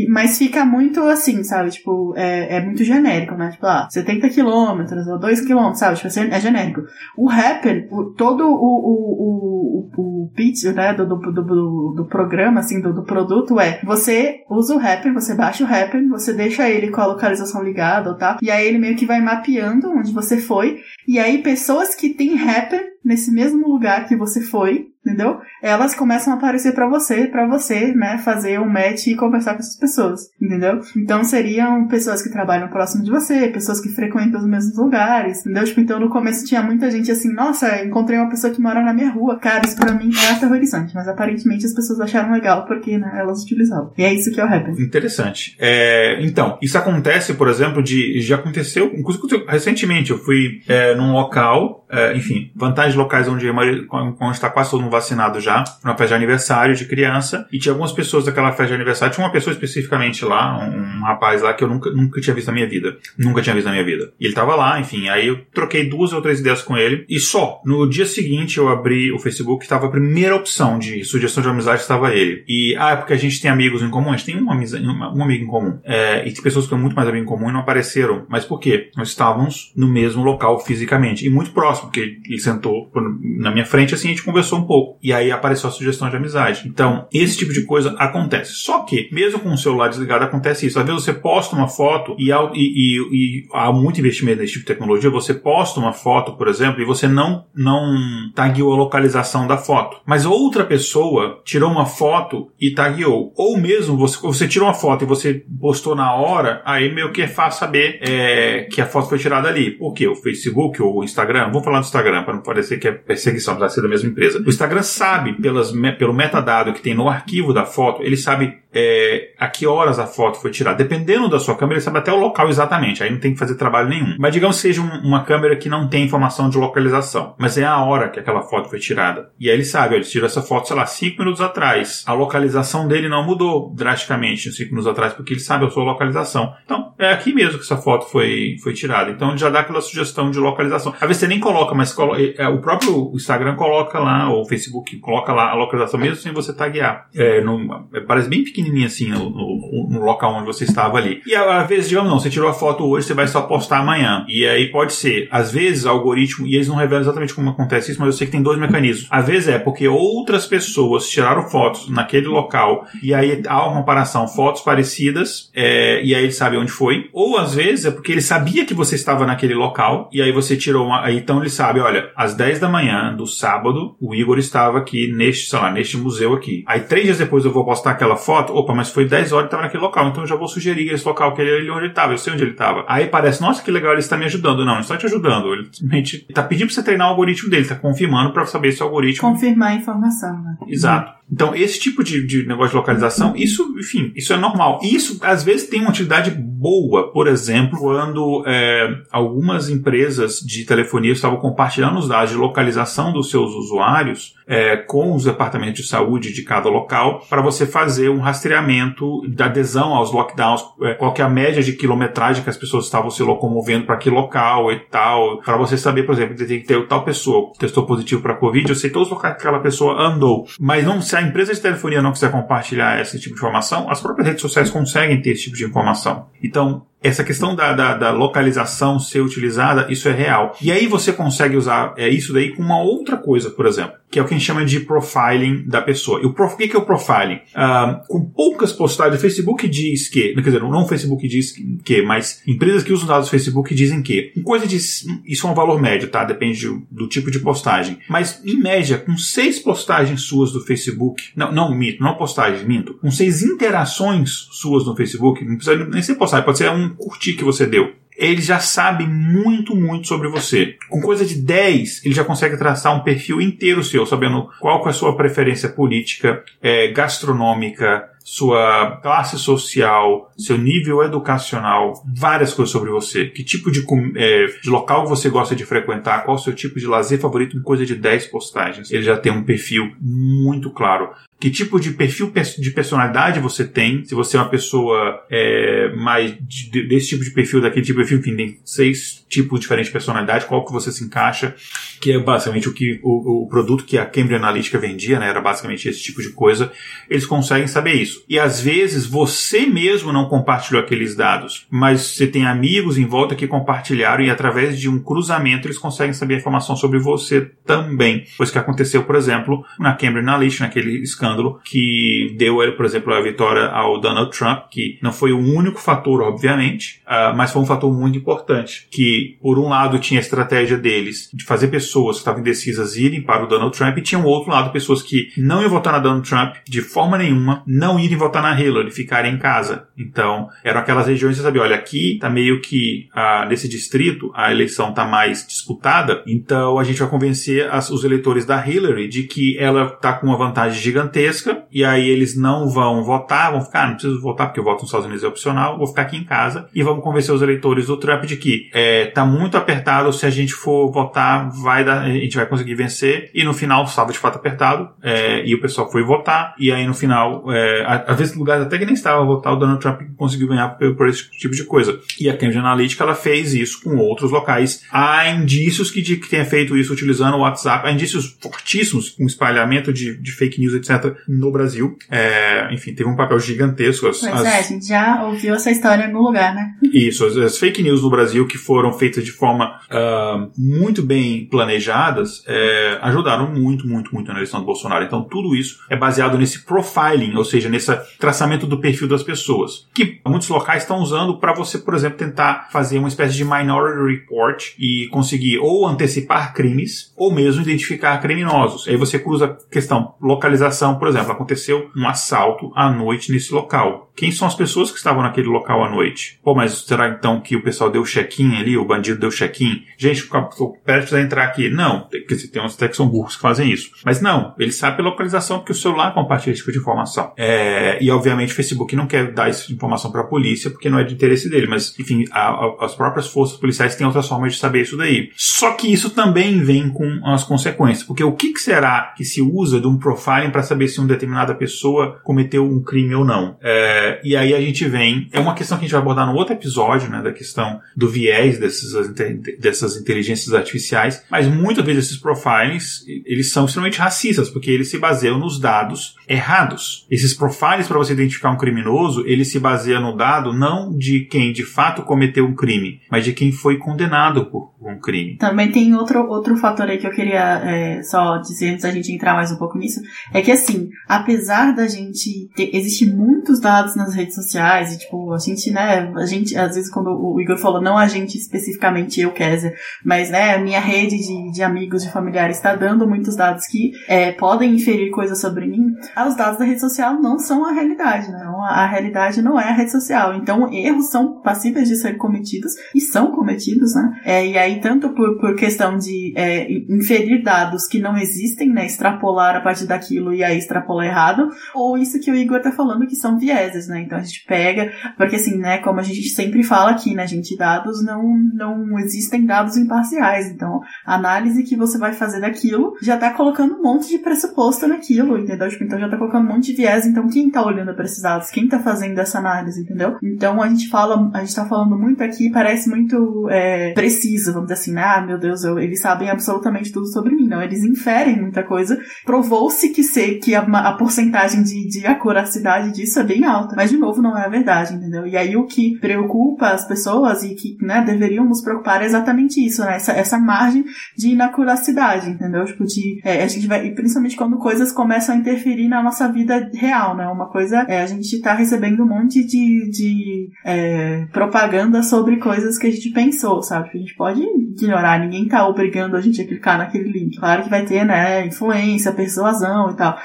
mas fica muito assim, sabe? Tipo, é, é muito genérico, né? Tipo, ah, 70 quilômetros ou 2 quilômetros, sabe? Tipo, assim, é genérico. O Happen, o, todo o, o, o, o, pitch, né, do, do, do, do programa, assim, do, do produto é, você usa o Happen, você baixa o Happen, você deixa ele com a localização ligada, tá? E aí ele meio que vai mapeando onde você foi, e aí pessoas que têm Happen nesse mesmo lugar que você foi, entendeu? Elas começam a aparecer para você, para você, né, fazer um match e conversar com essas pessoas, entendeu? Então seriam pessoas que trabalham próximo de você, pessoas que frequentam os mesmos lugares, entendeu? Tipo, então no começo tinha muita gente assim, nossa, encontrei uma pessoa que mora na minha rua. Cara, isso pra mim é aterrorizante, mas aparentemente as pessoas acharam legal porque, né, elas utilizavam. E é isso que é o Happn. Interessante. É, então, isso acontece, por exemplo, de, já aconteceu, inclusive recentemente, eu fui é, num local, é, enfim, vantagens locais onde, onde está quase todo mundo vacinado já, numa festa de aniversário de criança, e tinha algumas pessoas daquela festa de aniversário, tinha uma pessoa especificamente lá, um, um rapaz lá que eu nunca, nunca tinha visto na minha vida. Nunca tinha visto na minha vida. E ele tava lá, enfim, aí eu troquei duas ou três ideias com ele, e só. No dia seguinte eu abri o Facebook, estava a primeira opção de sugestão de amizade, estava ele. E, ah, é porque a gente tem amigos em comum, a gente tem um, amiza, um amigo em comum. É, e tem pessoas que têm muito mais amigo em comum e não apareceram. Mas por quê? Nós estávamos no mesmo local fisicamente, e muito próximo, porque ele sentou na minha frente, assim, a gente conversou um pouco. E aí apareceu a sugestão de amizade. Então, esse tipo de coisa acontece. Só que, mesmo com o celular desligado, acontece isso. Às vezes você posta uma foto e, e, e, e há muito investimento nesse tipo de tecnologia. Você posta uma foto, por exemplo, e você não, não tagueou a localização da foto. Mas outra pessoa tirou uma foto e tagueou. Ou mesmo você, você tirou uma foto e você postou na hora, aí meio que é fácil saber é, que a foto foi tirada ali. Por quê? O Facebook ou o Instagram? Vamos falar do Instagram, para não parecer que é perseguição, de ser da mesma empresa. O Instagram sabe, pelas, pelo metadado que tem no arquivo da foto, ele sabe é, a que horas a foto foi tirada. Dependendo da sua câmera, ele sabe até o local exatamente, aí não tem que fazer trabalho nenhum. Mas digamos que seja um, uma câmera que não tem informação de localização, mas é a hora que aquela foto foi tirada. E aí ele sabe, ele tirou essa foto, sei lá, 5 minutos atrás. A localização dele não mudou drasticamente 5 minutos atrás, porque ele sabe a sua localização. Então, é aqui mesmo que essa foto foi, foi tirada. Então ele já dá aquela sugestão de localização. Às vezes você nem coloca, mas é, o próprio Instagram coloca lá, ou o Facebook coloca lá a localização mesmo sem você taguear. É, no, é, parece bem pequenininho assim no, no, no, local onde você estava ali. E às vezes, digamos, não, você tirou a foto hoje, você vai só postar amanhã. E aí pode ser, às vezes, algoritmo, e eles não revelam exatamente como acontece isso, mas eu sei que tem dois mecanismos. Às vezes é porque outras pessoas tiraram fotos naquele local e aí há uma comparação, fotos parecidas, é, e aí ele sabe onde foi. Ou às vezes é porque ele sabia que você estava naquele local e aí você tirou uma. Aí, então ele sabe, olha, às 10 da manhã do sábado, o Igor estava aqui neste, sei lá, neste museu aqui. Aí três dias depois eu vou postar aquela foto, opa, mas foi 10 horas e estava naquele local, então eu já vou sugerir esse local que ele onde ele estava, eu sei onde ele estava. Aí parece, nossa, que legal, ele está me ajudando. Não, ele está te ajudando. Ele simplesmente está pedindo para você treinar o algoritmo dele, está confirmando para saber se o algoritmo. Confirmar a informação, né? Exato. Então, esse tipo de, de negócio de localização, isso, enfim, isso é normal. Isso, às vezes, tem uma utilidade boa. Por exemplo, quando é, algumas empresas de telefonia estavam compartilhando os dados de localização dos seus usuários é, com os departamentos de saúde de cada local para você fazer um rastreamento da adesão aos lockdowns, é, qual é a média de quilometragem que as pessoas estavam se locomovendo para que local e tal, para você saber, por exemplo, que tem que ter tal pessoa testou positivo para Covid, eu sei todos os locais que aquela pessoa andou. Mas não, se a empresa de telefonia não quiser compartilhar esse tipo de informação, as próprias redes sociais conseguem ter esse tipo de informação. Então, essa questão da, da, da, localização ser utilizada, isso é real. E aí você consegue usar é, isso daí com uma outra coisa, por exemplo, que é o que a gente chama de profiling da pessoa. E o, prof, o que é o profiling? Uh, com poucas postagens, o Facebook diz que, quer dizer, não o Facebook diz que, mas empresas que usam dados do Facebook dizem que, coisa de, isso é um valor médio, tá? Depende do, do tipo de postagem. Mas, em média, com seis postagens suas do Facebook, não, não, minto, não postagens, minto, com seis interações suas no Facebook, não precisa nem ser postagem, pode ser um curtir que você deu. Ele já sabe muito, muito sobre você. Com coisa de 10, ele já consegue traçar um perfil inteiro seu, sabendo qual é a sua preferência política, é, gastronômica, sua classe social, seu nível educacional, várias coisas sobre você. Que tipo de, é, de local você gosta de frequentar, qual o seu tipo de lazer favorito em coisa de 10 postagens. Ele já tem um perfil muito claro que tipo de perfil de personalidade você tem, se você é uma pessoa é, mais de, desse tipo de perfil, daquele tipo de perfil, enfim, tem seis tipos diferentes de personalidade, qual que você se encaixa, que é basicamente o que o, o produto que a Cambridge Analytica vendia, né, era basicamente esse tipo de coisa, eles conseguem saber isso. E às vezes você mesmo não compartilhou aqueles dados, mas você tem amigos em volta que compartilharam e através de um cruzamento eles conseguem saber informação sobre você também. Pois que aconteceu, por exemplo, na Cambridge Analytica, naquele escândalo escândalo que deu, por exemplo, a vitória ao Donald Trump, que não foi o único fator, obviamente, uh, mas foi um fator muito importante, que por um lado tinha a estratégia deles de fazer pessoas que estavam indecisas irem para o Donald Trump e tinha um outro lado pessoas que não iam votar na Donald Trump de forma nenhuma, não irem votar na Hillary, ficarem em casa. Então, eram aquelas regiões que você sabia, olha, aqui tá meio que uh, nesse distrito a eleição tá mais disputada, então a gente vai convencer as, os eleitores da Hillary de que ela tá com uma vantagem gigantesca gigantesca, e aí eles não vão votar, vão ficar, ah, não preciso votar porque o voto nos Estados Unidos é opcional, vou ficar aqui em casa e vamos convencer os eleitores do Trump de que é, tá muito apertado, se a gente for votar, vai dar, a gente vai conseguir vencer, e no final estava de fato apertado, é, e o pessoal foi votar, e aí no final, é, às vezes lugares até que nem estava a votar, o Donald Trump conseguiu ganhar por, por, esse tipo de coisa. E a Cambridge Analytica, ela fez isso com outros locais. Há indícios que, de, que tenha feito isso utilizando o WhatsApp, há indícios fortíssimos, com espalhamento de, de fake news, etc., no Brasil. É, enfim, teve um papel gigantesco. As, pois as... é, a gente já ouviu essa história no lugar, né? Isso, as, as fake news no Brasil que foram feitas de forma uh, muito bem planejadas é, ajudaram muito, muito, muito na eleição do Bolsonaro. Então tudo isso é baseado nesse profiling, ou seja, nesse traçamento do perfil das pessoas, que muitos locais estão usando para você, por exemplo, tentar fazer uma espécie de minority report e conseguir ou antecipar crimes ou mesmo identificar criminosos. Aí você cruza a questão localização por exemplo, aconteceu um assalto à noite nesse local. Quem são as pessoas que estavam naquele local à noite? Pô, mas será então que o pessoal deu check-in ali, o bandido deu check-in? Gente, o prestes a entrar aqui. Não, porque tem uns até que são burros que fazem isso. Mas não, ele sabe a localização porque o celular compartilha esse tipo de informação. É, e obviamente o Facebook não quer dar essa informação para a polícia porque não é de interesse dele. Mas, enfim, a, a, as próprias forças policiais têm outras formas de saber isso daí. Só que isso também vem com as consequências. Porque o que, que será que se usa de um profiling para saber se uma determinada pessoa cometeu um crime ou não. É, e aí a gente vem. É uma questão que a gente vai abordar no outro episódio, né? Da questão do viés dessas, dessas inteligências artificiais. Mas muitas vezes esses profilings eles são extremamente racistas, porque eles se baseiam nos dados errados. Esses profiles para você identificar um criminoso, ele se baseia no dado não de quem de fato cometeu um crime, mas de quem foi condenado por um crime. Também tem outro, outro fator aí que eu queria é, só dizer antes da gente entrar mais um pouco nisso, é que assim, apesar da gente ter, existir muitos dados nas redes sociais, e tipo, a gente, né, a gente, às vezes quando o Igor falou, não a gente especificamente, eu, Kézia, mas, né, a minha rede de, de amigos, de familiares está dando muitos dados que é, podem inferir coisas sobre mim, os dados da rede social não, são a realidade, né? A realidade não é a rede social. Então, erros são passíveis de ser cometidos e são cometidos, né? É, e aí, tanto por, por questão de é, inferir dados que não existem, né? Extrapolar a partir daquilo e aí extrapolar errado, ou isso que o Igor tá falando que são vieses, né? Então a gente pega, porque assim, né? Como a gente sempre fala aqui, né, gente? Dados não, não existem dados imparciais. Então, a análise que você vai fazer daquilo já tá colocando um monte de pressuposto naquilo, entendeu? Tipo, então já tá colocando um monte de viés. Então, quem tá olhando para esses dados? Quem tá fazendo essa análise, entendeu? Então, a gente fala, a gente tá falando muito aqui, parece muito é, preciso, vamos dizer assim, né? Ah, meu Deus, eu, eles sabem absolutamente tudo sobre mim. Não, eles inferem muita coisa. Provou-se que ser que a, a porcentagem de, de acuracidade disso é bem alta. Mas, de novo, não é a verdade, entendeu? E aí, o que preocupa as pessoas e que, né, deveriam nos preocupar é exatamente isso, né? Essa, essa margem de inacuracidade, entendeu? Tipo, de, é, a gente vai, e principalmente quando coisas começam a interferir na nossa vida real, né? Uma coisa é a gente tá recebendo um monte de, de é, propaganda sobre coisas que a gente pensou, sabe? A gente pode ignorar, ninguém tá obrigando a gente a clicar naquele link. Claro que vai ter, né, influência, persuasão e tal.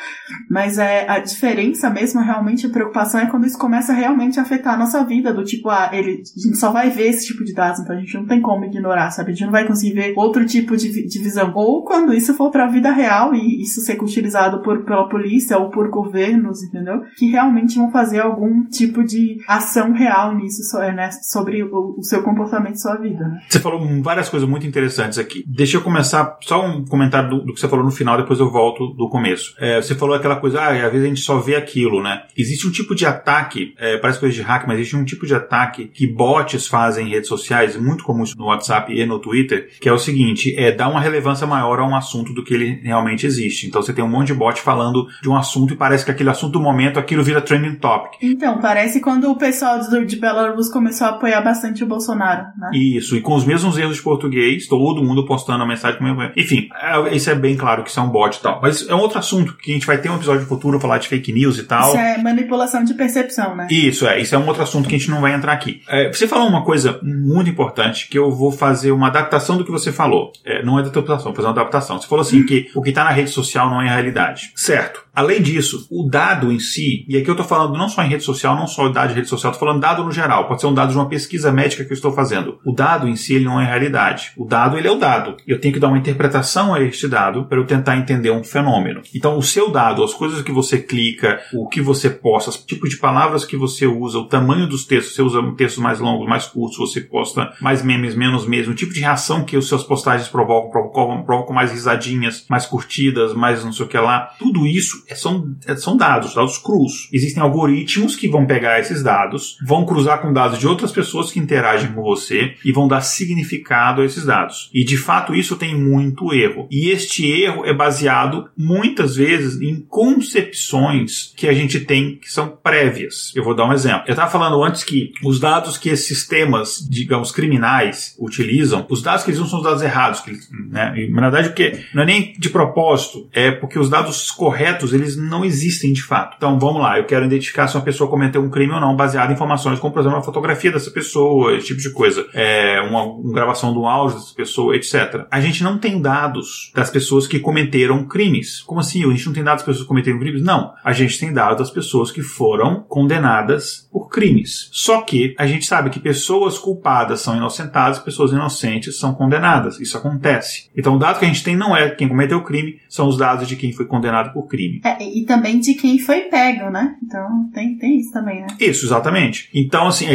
Mas é, a diferença mesmo, realmente, a preocupação é quando isso começa realmente a afetar a nossa vida, do tipo, ah, ele, a gente só vai ver esse tipo de dados, então a gente não tem como ignorar, sabe? A gente não vai conseguir ver outro tipo de, de visão. Ou quando isso for pra vida real e isso ser utilizado por, pela polícia ou por governos, entendeu? Que realmente vão fazer algum tipo de ação real nisso, né? Sobre o, o seu comportamento e sua vida, né? Você falou várias coisas muito interessantes aqui. Deixa eu começar só um comentário do, do que você falou no final, depois eu volto do começo. É, você falou aquela coisa, ah, às vezes a gente só vê aquilo, né? Existe um tipo de ataque, é, parece coisa de hack, mas existe um tipo de ataque que bots fazem em redes sociais, muito comum no WhatsApp e no Twitter, que é o seguinte, é dar uma relevância maior a um assunto do que ele realmente existe. Então você tem um monte de bot falando de um assunto e parece que aquele assunto do momento, aquilo vira trending topic. Então, parece quando o pessoal de Belarus começou a apoiar bastante o Bolsonaro, né? Isso, e com os mesmos erros de português, todo mundo postando a mensagem com Enfim, é, isso é bem claro que isso é um bot e tal. Mas é um outro assunto que a gente vai ter um episódio futuro falar de fake news e tal. Isso é manipulação de percepção, né? Isso, é. Isso é um outro assunto que a gente não vai entrar aqui. É, você falou uma coisa muito importante que eu vou fazer uma adaptação do que você falou. É, não é adaptação, vou fazer uma adaptação. Você falou assim hum. que o que está na rede social não é realidade. Certo. Além disso, o dado em si, e aqui eu estou falando não só em rede social, não só dado de rede social, estou falando dado no geral. Pode ser um dado de uma pesquisa médica que eu estou fazendo. O dado em si ele não é realidade. O dado ele é o dado. Eu tenho que dar uma interpretação a este dado para eu tentar entender um fenômeno. Então, o seu dado, as coisas que você clica, o que você posta, os tipos de palavras que você usa, o tamanho dos textos, você usa textos mais longos, mais curtos, você posta mais memes, menos memes, o tipo de reação que os seus postagens provocam, provocam, provocam mais risadinhas, mais curtidas, mais não sei o que lá. Tudo isso são, é, são dados, dados crus. Existem algoritmos que vão pegar esses dados, vão cruzar com dados de outras pessoas que interagem com você e vão dar significado a esses dados. E de fato isso tem muito erro. E este erro é baseado muitas vezes em concepções que a gente tem que são prévias. Eu vou dar um exemplo. Eu estava falando antes que os dados que esses sistemas, digamos, criminais utilizam, os dados que eles usam são os dados errados. Né? E, na verdade, porque não é nem de propósito, é porque os dados corretos eles não existem de fato. Então vamos lá, eu quero identificar se uma pessoa cometeu um crime ou não, baseado em informações como, por exemplo, uma fotografia dessa pessoa, esse tipo de coisa, é, uma, uma gravação do áudio dessa pessoa, etc. A gente não tem dados das pessoas que cometeram crimes. Como assim? A gente não tem dados das pessoas que cometeram crimes? Não. A gente tem dados das pessoas que foram condenadas por crimes. Só que a gente sabe que pessoas culpadas são inocentadas, pessoas inocentes são condenadas. Isso acontece. Então o dado que a gente tem não é quem cometeu o crime, são os dados de quem foi condenado por crime. É, e também de quem foi pego, né? Então tem, tem isso também, né? Isso, exatamente. Então, assim,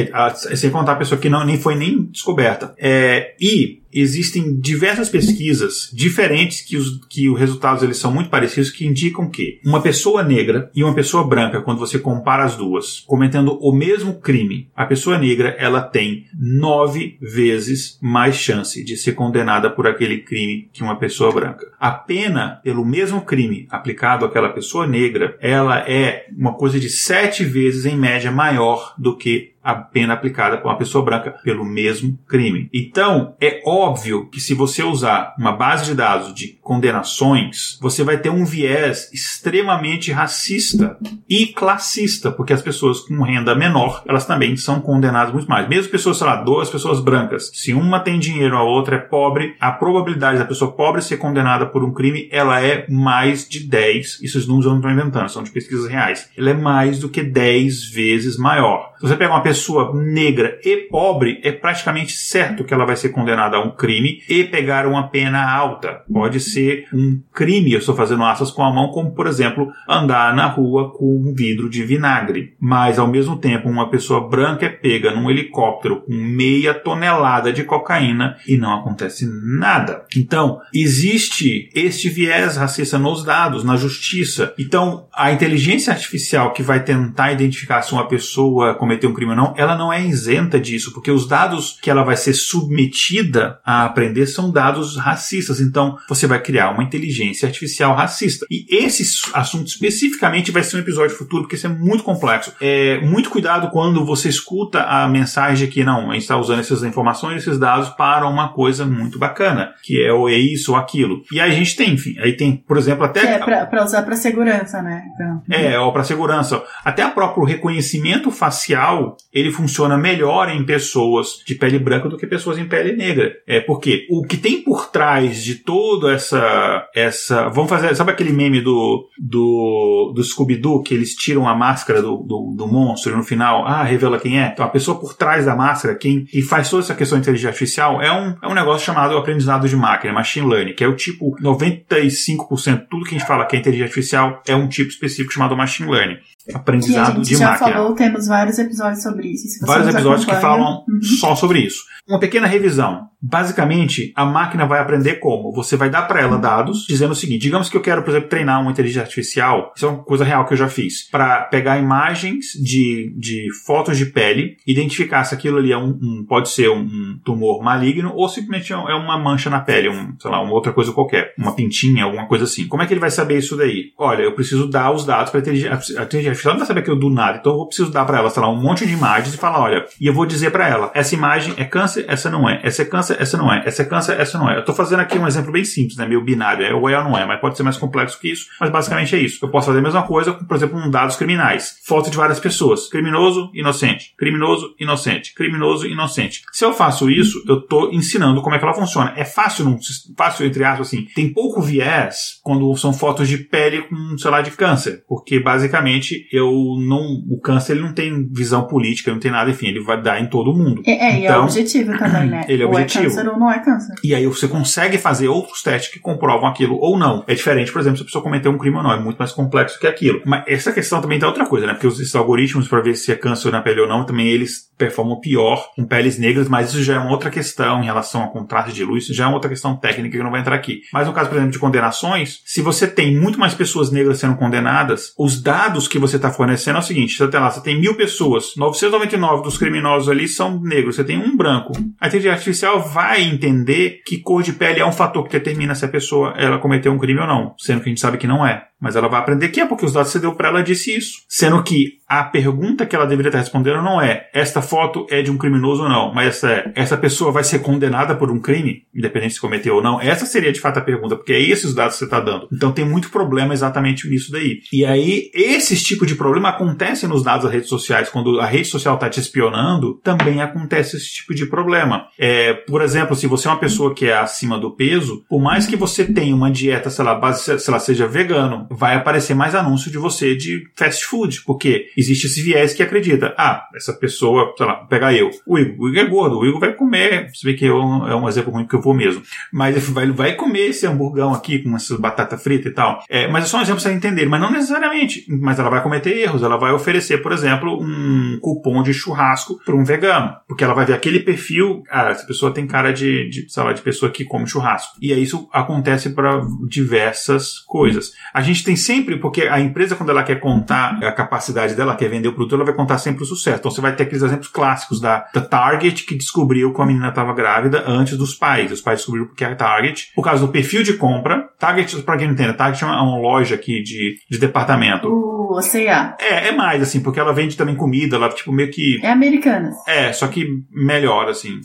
sem contar a pessoa que não, nem foi nem descoberta. É, e existem diversas pesquisas diferentes que os, que os resultados eles são muito parecidos que indicam que uma pessoa negra e uma pessoa branca, quando você compara as duas, cometendo o mesmo crime, a pessoa negra ela tem nove vezes mais chance de ser condenada por aquele crime que uma pessoa branca. A pena pelo mesmo crime aplicado àquela pessoa negra, ela é uma coisa de sete vezes em média maior do que a pena aplicada por uma pessoa branca pelo mesmo crime. Então, é óbvio que se você usar uma base de dados de condenações, você vai ter um viés extremamente racista e classista, porque as pessoas com renda menor, elas também são condenadas muito mais. Mesmo pessoas, sei lá, duas pessoas brancas, se uma tem dinheiro, a outra é pobre, a probabilidade da pessoa pobre ser condenada por um crime, ela é mais de 10. Esses números eu não estou inventando, são de pesquisas reais. Ela é mais do que 10 vezes maior. Se você pega uma pessoa negra e pobre, é praticamente certo que ela vai ser condenada a um crime e pegar uma pena alta. Pode ser um crime, eu estou fazendo asas com a mão, como por exemplo, andar na rua com um vidro de vinagre. Mas ao mesmo tempo, uma pessoa branca é pega num helicóptero com meia tonelada de cocaína e não acontece nada. Então, existe este viés racista nos dados, na justiça. Então, a inteligência artificial que vai tentar identificar se uma pessoa cometer um crime não, ela não é isenta disso, porque os dados que ela vai ser submetida a aprender são dados racistas. Então, você vai criar uma inteligência artificial racista. E esse assunto especificamente vai ser um episódio futuro, porque isso é muito complexo. É muito cuidado quando você escuta a mensagem que não, a gente está usando essas informações, esses dados para uma coisa muito bacana, que é ou é isso ou aquilo. E aí a gente tem, enfim, aí tem, por exemplo, até. Que é para usar para segurança, né? Então... É, ou para segurança. Até o próprio reconhecimento facial ele funciona melhor em pessoas de pele branca do que pessoas em pele negra. É porque o que tem por trás de toda essa essa, vamos fazer, sabe aquele meme do do, do Scooby Doo que eles tiram a máscara do, do, do monstro e no final, ah, revela quem é. Então a pessoa por trás da máscara, quem e faz toda essa questão de inteligência artificial é um é um negócio chamado aprendizado de máquina, machine learning, que é o tipo 95% tudo que a gente fala que é inteligência artificial é um tipo específico chamado machine learning aprendizado de já máquina. falou, temos vários episódios sobre isso. vários episódios que falam uhum. só sobre isso. Uma pequena revisão. Basicamente, a máquina vai aprender como? Você vai dar para ela dados dizendo o seguinte: digamos que eu quero, por exemplo, treinar uma inteligência artificial, isso é uma coisa real que eu já fiz, para pegar imagens de, de fotos de pele, identificar se aquilo ali é um, um pode ser um tumor maligno ou simplesmente é uma mancha na pele, um, sei lá, uma outra coisa qualquer, uma pintinha, alguma coisa assim. Como é que ele vai saber isso daí? Olha, eu preciso dar os dados para a inteligência artificial, não vai saber aquilo do nada, então eu preciso dar para ela, sei lá, um monte de imagens e falar: olha, e eu vou dizer para ela, essa imagem é câncer, essa não é, essa é câncer, essa não é, essa é câncer, essa não é. Eu tô fazendo aqui um exemplo bem simples, né? Meio binário, é ou é ou não é, mas pode ser mais complexo que isso, mas basicamente é isso. Eu posso fazer a mesma coisa com, por exemplo, um dados criminais. Foto de várias pessoas. Criminoso, inocente. Criminoso, inocente. Criminoso, inocente. Se eu faço isso, eu tô ensinando como é que ela funciona. É fácil, não, fácil entre aspas, assim. Tem pouco viés quando são fotos de pele com, sei lá, de câncer. Porque basicamente eu não. O câncer ele não tem visão política, não tem nada, enfim, ele vai dar em todo mundo. É, é, então, e é então, objetivo também, né? Ele é objetivo. Câncer ou não é câncer. E aí você consegue fazer outros testes que comprovam aquilo ou não. É diferente, por exemplo, se a pessoa cometeu um crime ou não. É muito mais complexo que aquilo. Mas essa questão também tem outra coisa, né? Porque esses algoritmos para ver se é câncer na pele ou não, também eles performam pior com peles negras, mas isso já é uma outra questão em relação ao contraste de luz, isso já é uma outra questão técnica que não vai entrar aqui. Mas no caso, por exemplo, de condenações, se você tem muito mais pessoas negras sendo condenadas, os dados que você está fornecendo é o seguinte: você tem lá, você tem mil pessoas, 999 dos criminosos ali são negros, você tem um branco. A inteligência artificial vai entender que cor de pele é um fator que determina se a pessoa ela cometeu um crime ou não, sendo que a gente sabe que não é. Mas ela vai aprender que é porque os dados que você deu para ela disse isso. Sendo que a pergunta que ela deveria estar respondendo não é esta foto é de um criminoso ou não, mas essa é essa pessoa vai ser condenada por um crime, independente se cometeu ou não. Essa seria de fato a pergunta, porque é esses os dados que você está dando. Então tem muito problema exatamente nisso daí. E aí, esses tipos de problema acontecem nos dados das redes sociais. Quando a rede social está te espionando, também acontece esse tipo de problema. É, por exemplo, se você é uma pessoa que é acima do peso, por mais que você tenha uma dieta, sei lá, base, sei lá, seja vegano, vai aparecer mais anúncio de você de fast food, porque existe esse viés que acredita, ah, essa pessoa, sei lá, pegar eu, o Igor, o Igor é gordo, o Igor vai comer, você vê que eu, é um exemplo ruim que eu vou mesmo, mas vai, vai comer esse hamburgão aqui com essas batata frita e tal, é, mas é só um exemplo para entender, mas não necessariamente, mas ela vai cometer erros, ela vai oferecer, por exemplo, um cupom de churrasco para um vegano, porque ela vai ver aquele perfil, ah, essa pessoa tem cara de, de sei lá, de pessoa que come churrasco, e aí isso acontece para diversas coisas. A gente gente tem sempre, porque a empresa, quando ela quer contar a capacidade dela, quer vender o produto, ela vai contar sempre o sucesso. Então você vai ter aqueles exemplos clássicos da, da Target, que descobriu que a menina estava grávida antes dos pais. Os pais descobriram porque é a Target. Por causa do perfil de compra. Target, para quem não entende, Target é uma, uma loja aqui de, de departamento. O tipo C&A. É, é mais, assim, porque ela vende também comida, ela, tipo, meio que... É Americanas. É, só que melhor, assim,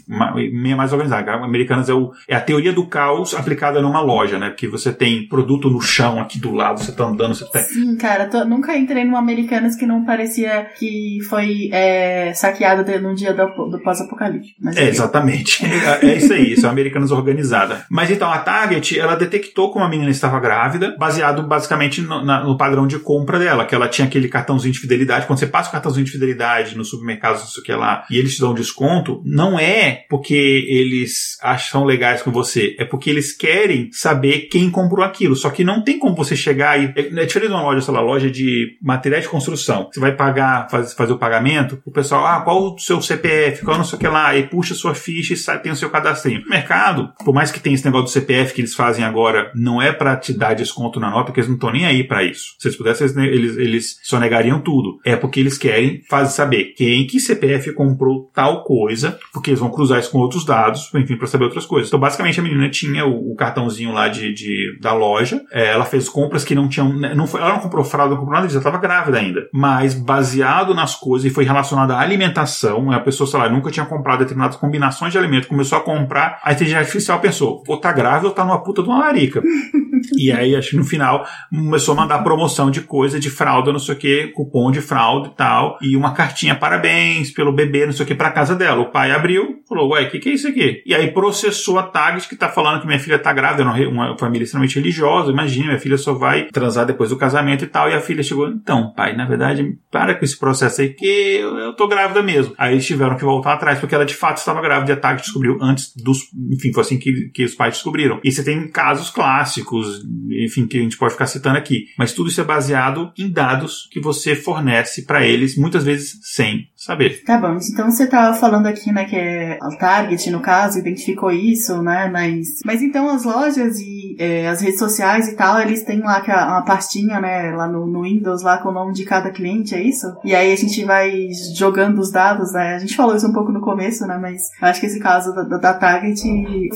meio mais organizada. Americanas é, o, é a teoria do caos aplicada numa loja, né? Porque você tem produto no chão aqui do lado, você tá andando, você tem... Sim, cara, tô, nunca entrei numa Americanas que não parecia que foi é, saqueada num dia do, do pós-apocalipse. É, exatamente. É, é, isso aí, isso é Americanas organizada. Mas então, a Target, ela detectou como a menina estava grávida, baseado basicamente no, na, no padrão de compra dela, que ela tinha aquele cartãozinho de fidelidade. Quando você passa o cartãozinho de fidelidade no supermercado, não sei o que lá, e eles te dão desconto, não é porque eles acham legais com você, é porque eles querem saber quem comprou aquilo. Só que não tem como você chegar e. É, é diferente de uma loja, sei lá, loja de materiais de construção. Você vai pagar, faz, fazer o pagamento, o pessoal, ah, qual o seu CPF, qual não sei o que lá, e puxa sua ficha e sai, tem o seu cadastrinho. No mercado, por mais que tenha esse negócio do CPF que eles fazem agora, não é para te dar desconto na nota, porque eles não estão nem aí para isso. Se eles pudessem, eles, eles só negariam tudo. É porque eles querem fazer saber quem que CPF comprou tal coisa, porque eles vão cruzar isso com outros dados, enfim, para saber outras coisas. Então, basicamente, a menina tinha o, o cartãozinho lá de, de da loja, é, ela fez compras que não tinham, né, não foi, ela não comprou fralda, não comprou nada, já estava grávida ainda. Mas baseado nas coisas e foi relacionado à alimentação, a pessoa, sei lá, nunca tinha comprado determinadas combinações de alimento, começou a comprar, a inteligência artificial pensou, ou tá grávida ou tá numa puta de uma larica. e aí, acho que no final, começou a mandar promoção de coisa, de fralda, não sei o que, cupom de fralda e tal, e uma cartinha parabéns pelo bebê, não sei o que, pra casa dela. O pai abriu, falou, ué, o que, que é isso aqui? E aí processou a Target que tá falando que minha filha tá grávida, uma família extremamente religiosa, imagina, minha filha só vai transar depois do casamento e tal, e a filha chegou, então, pai, na verdade, para com esse processo aí, que eu, eu tô grávida mesmo. Aí eles tiveram que voltar atrás, porque ela de fato estava grávida, e a Target descobriu antes dos, enfim, foi assim que, que os pais descobriram. E você tem casos clássicos, enfim, que a gente pode ficar citando aqui. Mas tudo isso é baseado em dados que você fornece para eles, muitas vezes sem saber. Tá bom, então você tá falando aqui, né, que é o Target, no caso, identificou isso, né, mas... Mas então as lojas e é, as redes sociais e tal, eles têm lá uma pastinha, né, lá no, no, Windows, lá com o nome de cada cliente, é isso? E aí a gente vai jogando os dados, né, a gente falou isso um pouco no começo, né, mas acho que esse caso da, da Target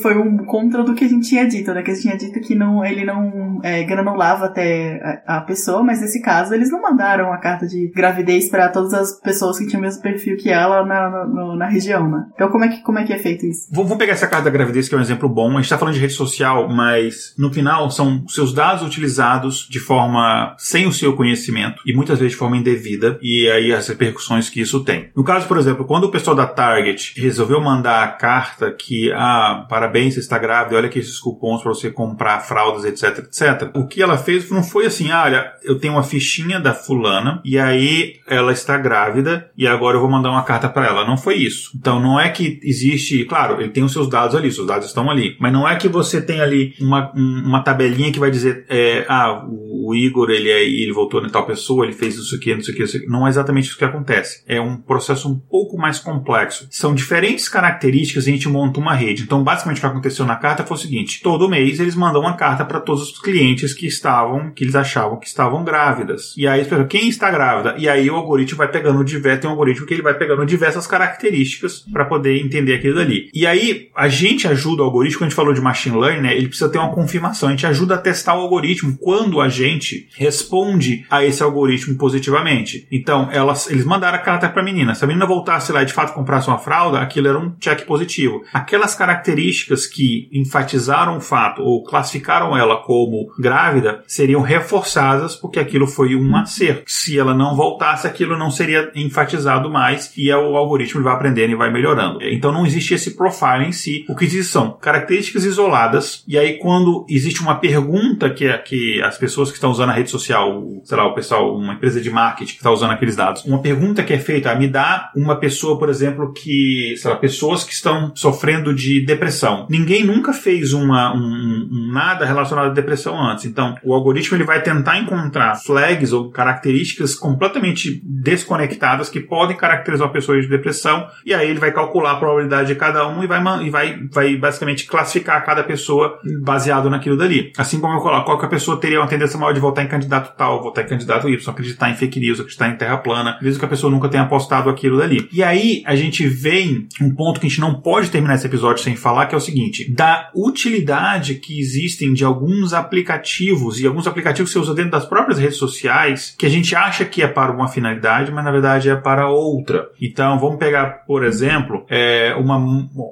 foi um contra do que a gente tinha dito, né, que a gente tinha dito que não, ele não é, granulava até a, a pessoa, mas nesse caso eles não mandaram a carta de gravidez para todas as pessoas que tinham mesmo perfil que ela na, na, na, região, né? Então como é que, como é, que é feito isso? Vamos pegar essa carta da gravidez, que é um exemplo bom. A gente tá falando de rede social, mas no final são seus dados utilizados de forma sem o seu conhecimento e muitas vezes de forma indevida, e aí as repercussões que isso tem. No caso, por exemplo, quando o pessoal da Target resolveu mandar a carta que, ah, parabéns, você está grávida, olha aqui esses cupons para você comprar fraldas, etc, etc. O que ela fez não foi assim, ah, olha, eu tenho uma fichinha da fulana e aí ela está grávida e agora agora eu vou mandar uma carta para ela. Não foi isso. Então não é que existe, claro, ele tem os seus dados ali, seus dados estão ali, mas não é que você tem ali uma, uma tabelinha que vai dizer, é, ah, o, Igor ele é, ele voltou em tal pessoa, ele fez isso aqui, não sei o que. Não é exatamente isso que acontece. É um processo um pouco mais complexo. São diferentes características e a gente monta uma rede. Então basicamente o que aconteceu na carta foi o seguinte: todo mês eles mandam uma carta para todos os clientes que estavam, que eles achavam que estavam grávidas. E aí quem está grávida? E aí o algoritmo vai pegando diverso, tem um algoritmo que ele vai pegando diversas características para poder entender aquilo dali. E aí, a gente ajuda o algoritmo, quando a gente falou de machine learning, né, ele precisa ter uma confirmação. A gente ajuda a testar o algoritmo quando a gente responde a esse algoritmo positivamente. Então, elas, eles mandaram a carta para a menina. Se a menina voltasse lá e de fato comprasse uma fralda, aquilo era um check positivo. Aquelas características que enfatizaram o fato ou classificaram ela como grávida seriam reforçadas porque aquilo foi um acerto. Se ela não voltasse, aquilo não seria enfatizado mais mais e é o algoritmo vai aprendendo e vai melhorando. Então não existe esse profile em si. O que existe são características isoladas e aí quando existe uma pergunta que, é, que as pessoas que estão usando a rede social, sei lá, o pessoal, uma empresa de marketing que está usando aqueles dados, uma pergunta que é feita, me dá uma pessoa, por exemplo, que, sei lá, pessoas que estão sofrendo de depressão. Ninguém nunca fez uma, um, um nada relacionado à depressão antes. Então, o algoritmo ele vai tentar encontrar flags ou características completamente desconectadas que podem caracterizar uma pessoa de depressão, e aí ele vai calcular a probabilidade de cada um e vai, e vai, vai basicamente classificar cada pessoa baseado naquilo dali. Assim como eu coloco, qual que a pessoa teria uma tendência maior de votar em candidato tal, votar em candidato Y, acreditar em fake news, acreditar em terra plana, mesmo que a pessoa nunca tenha apostado aquilo dali. E aí a gente vem um ponto que a gente não pode terminar esse episódio sem falar, que é o seguinte, da utilidade que existem de alguns aplicativos e alguns aplicativos que você usa dentro das próprias redes sociais que a gente acha que é para uma finalidade, mas na verdade é para outra. Então, vamos pegar, por exemplo, é, uma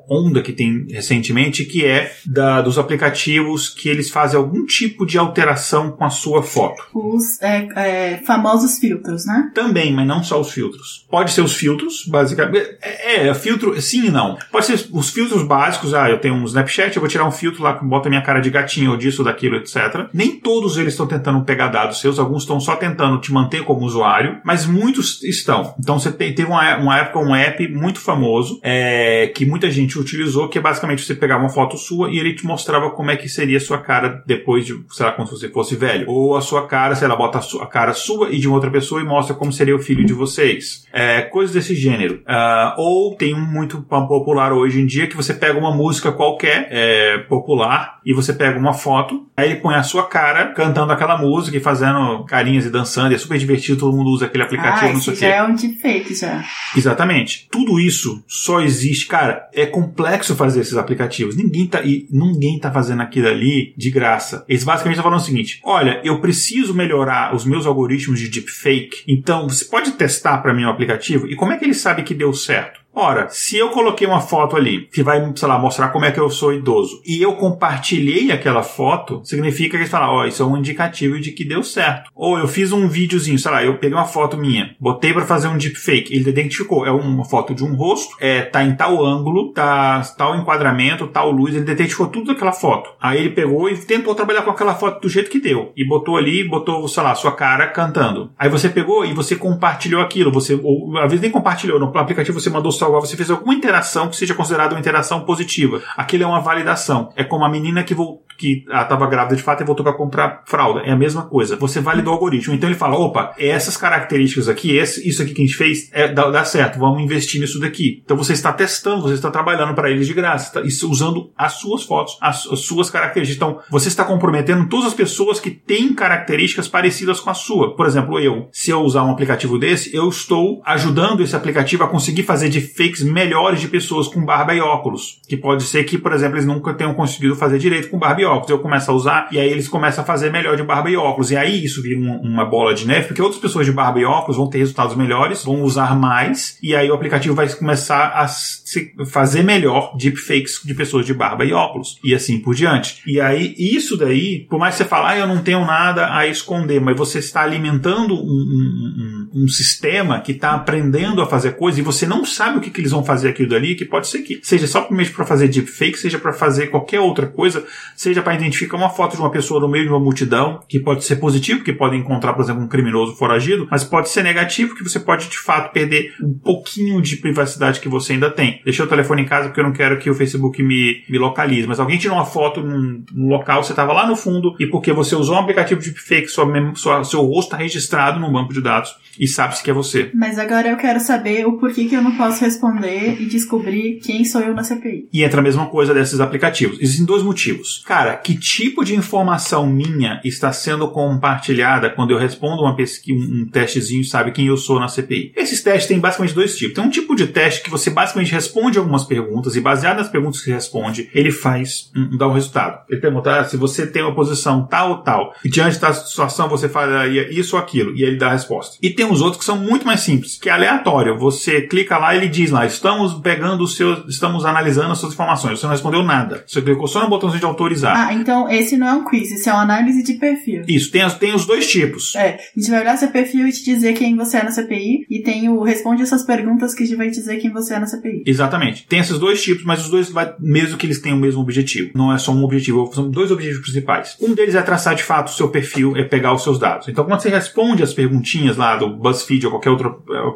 onda que tem recentemente que é da, dos aplicativos que eles fazem algum tipo de alteração com a sua foto. Os é, é, famosos filtros, né? Também, mas não só os filtros. Pode ser os filtros, basicamente. É, é, filtro, sim e não. Pode ser os filtros básicos. Ah, eu tenho um Snapchat, eu vou tirar um filtro lá que bota minha cara de gatinho ou disso, daquilo, etc. Nem todos eles estão tentando pegar dados seus, alguns estão só tentando te manter como usuário, mas muitos estão. Então você teve uma, uma época um app muito famoso é, que muita gente utilizou, que é basicamente você pegava uma foto sua e ele te mostrava como é que seria a sua cara depois de, sei lá, quando você fosse velho. Ou a sua cara, sei lá, bota a, sua, a cara sua e de uma outra pessoa e mostra como seria o filho de vocês. É, coisas desse gênero. Uh, ou tem um muito popular hoje em dia que você pega uma música qualquer, é, popular, e você pega uma foto, aí ele põe a sua cara cantando aquela música e fazendo carinhas e dançando, e é super divertido, todo mundo usa aquele aplicativo, ah, não sei o quê. já é um deepfake, já. Exatamente. Tudo isso só existe, cara, é complexo fazer esses aplicativos. Ninguém tá, e ninguém tá fazendo aquilo ali de graça. Eles basicamente estão falando o seguinte, olha, eu preciso melhorar os meus algoritmos de deepfake, então você pode testar para mim o aplicativo? E como é que ele sabe que deu certo? Ora, se eu coloquei uma foto ali que vai, sei lá, mostrar como é que eu sou idoso e eu compartilhei aquela foto, significa que eles falam, ó, oh, isso é um indicativo de que deu certo. Ou eu fiz um videozinho, sei lá, eu peguei uma foto minha, botei para fazer um deepfake, ele identificou, é uma foto de um rosto, é, tá em tal ângulo, tá tal enquadramento, tal luz, ele identificou tudo daquela foto. Aí ele pegou e tentou trabalhar com aquela foto do jeito que deu e botou ali, botou, sei lá, sua cara cantando. Aí você pegou e você compartilhou aquilo, você, ou às vezes nem compartilhou, no aplicativo você mandou só salvar, você fez alguma interação que seja considerada uma interação positiva. Aquilo é uma validação. É como a menina que, que estava ah, grávida de fato e voltou para comprar fralda. É a mesma coisa. Você validou o algoritmo. Então ele fala: opa, essas características aqui, esse, isso aqui que a gente fez, é, dá, dá, certo, vamos investir nisso daqui. Então você está testando, você está trabalhando para eles de graça, está, usando as suas fotos, as, as suas características. Então você está comprometendo todas as pessoas que têm características parecidas com a sua. Por exemplo, eu, se eu usar um aplicativo desse, eu estou ajudando esse aplicativo a conseguir fazer de fakes melhores de pessoas com barba e óculos. Que pode ser que, por exemplo, eles nunca tenham conseguido fazer direito com barba e óculos. Eu começo a usar e aí eles começam a fazer melhor de barba e óculos. E aí isso vira uma, uma bola de neve, porque outras pessoas de barba e óculos vão ter resultados melhores, vão usar mais, e aí o aplicativo vai começar a se fazer melhor deepfakes de pessoas de barba e óculos. E assim por diante. E aí, isso daí, por mais que você fale, ah, eu não tenho nada a esconder, mas você está alimentando um, um, um, um sistema que está aprendendo a fazer coisas e você não sabe o que, que eles vão fazer aquilo dali, que pode ser que seja só para fazer deepfake, seja para fazer qualquer outra coisa, seja para identificar uma foto de uma pessoa no meio de uma multidão, que pode ser positivo, que pode encontrar, por exemplo, um criminoso foragido, mas pode ser negativo, que você pode de fato perder um pouquinho de privacidade que você ainda tem. Deixei o telefone em casa porque eu não quero que o Facebook me, me localize, mas alguém tirou uma foto num, num local, você estava lá no fundo, e porque você usou um aplicativo de deepfake, sua, sua, seu rosto está registrado num banco de dados e sabe-se que é você. Mas agora eu quero saber o porquê que eu não posso responder e descobrir quem sou eu na CPI. E entra a mesma coisa desses aplicativos. Existem dois motivos. Cara, que tipo de informação minha está sendo compartilhada quando eu respondo uma pesquisa, um testezinho, sabe quem eu sou na CPI? Esses testes têm basicamente dois tipos. Tem um tipo de teste que você basicamente responde algumas perguntas e baseado nas perguntas que responde, ele faz, um, dá um resultado. Ele pergunta ah, se você tem uma posição tal ou tal, e diante da situação você faria isso ou aquilo, e ele dá a resposta. E tem uns outros que são muito mais simples, que é aleatório. Você clica lá e ele diz lá, estamos pegando os seus, estamos analisando as suas informações. Você não respondeu nada. Você clicou só no botãozinho de autorizar. Ah, então esse não é um quiz, esse é uma análise de perfil. Isso, tem, tem os dois tipos. É, a gente vai olhar seu perfil e te dizer quem você é na CPI, e tem o responde essas perguntas que a gente vai dizer quem você é na CPI. Exatamente. Tem esses dois tipos, mas os dois, vai, mesmo que eles tenham o mesmo objetivo. Não é só um objetivo, são dois objetivos principais. Um deles é traçar de fato o seu perfil, é pegar os seus dados. Então, quando você responde as perguntinhas lá do BuzzFeed ou qualquer outra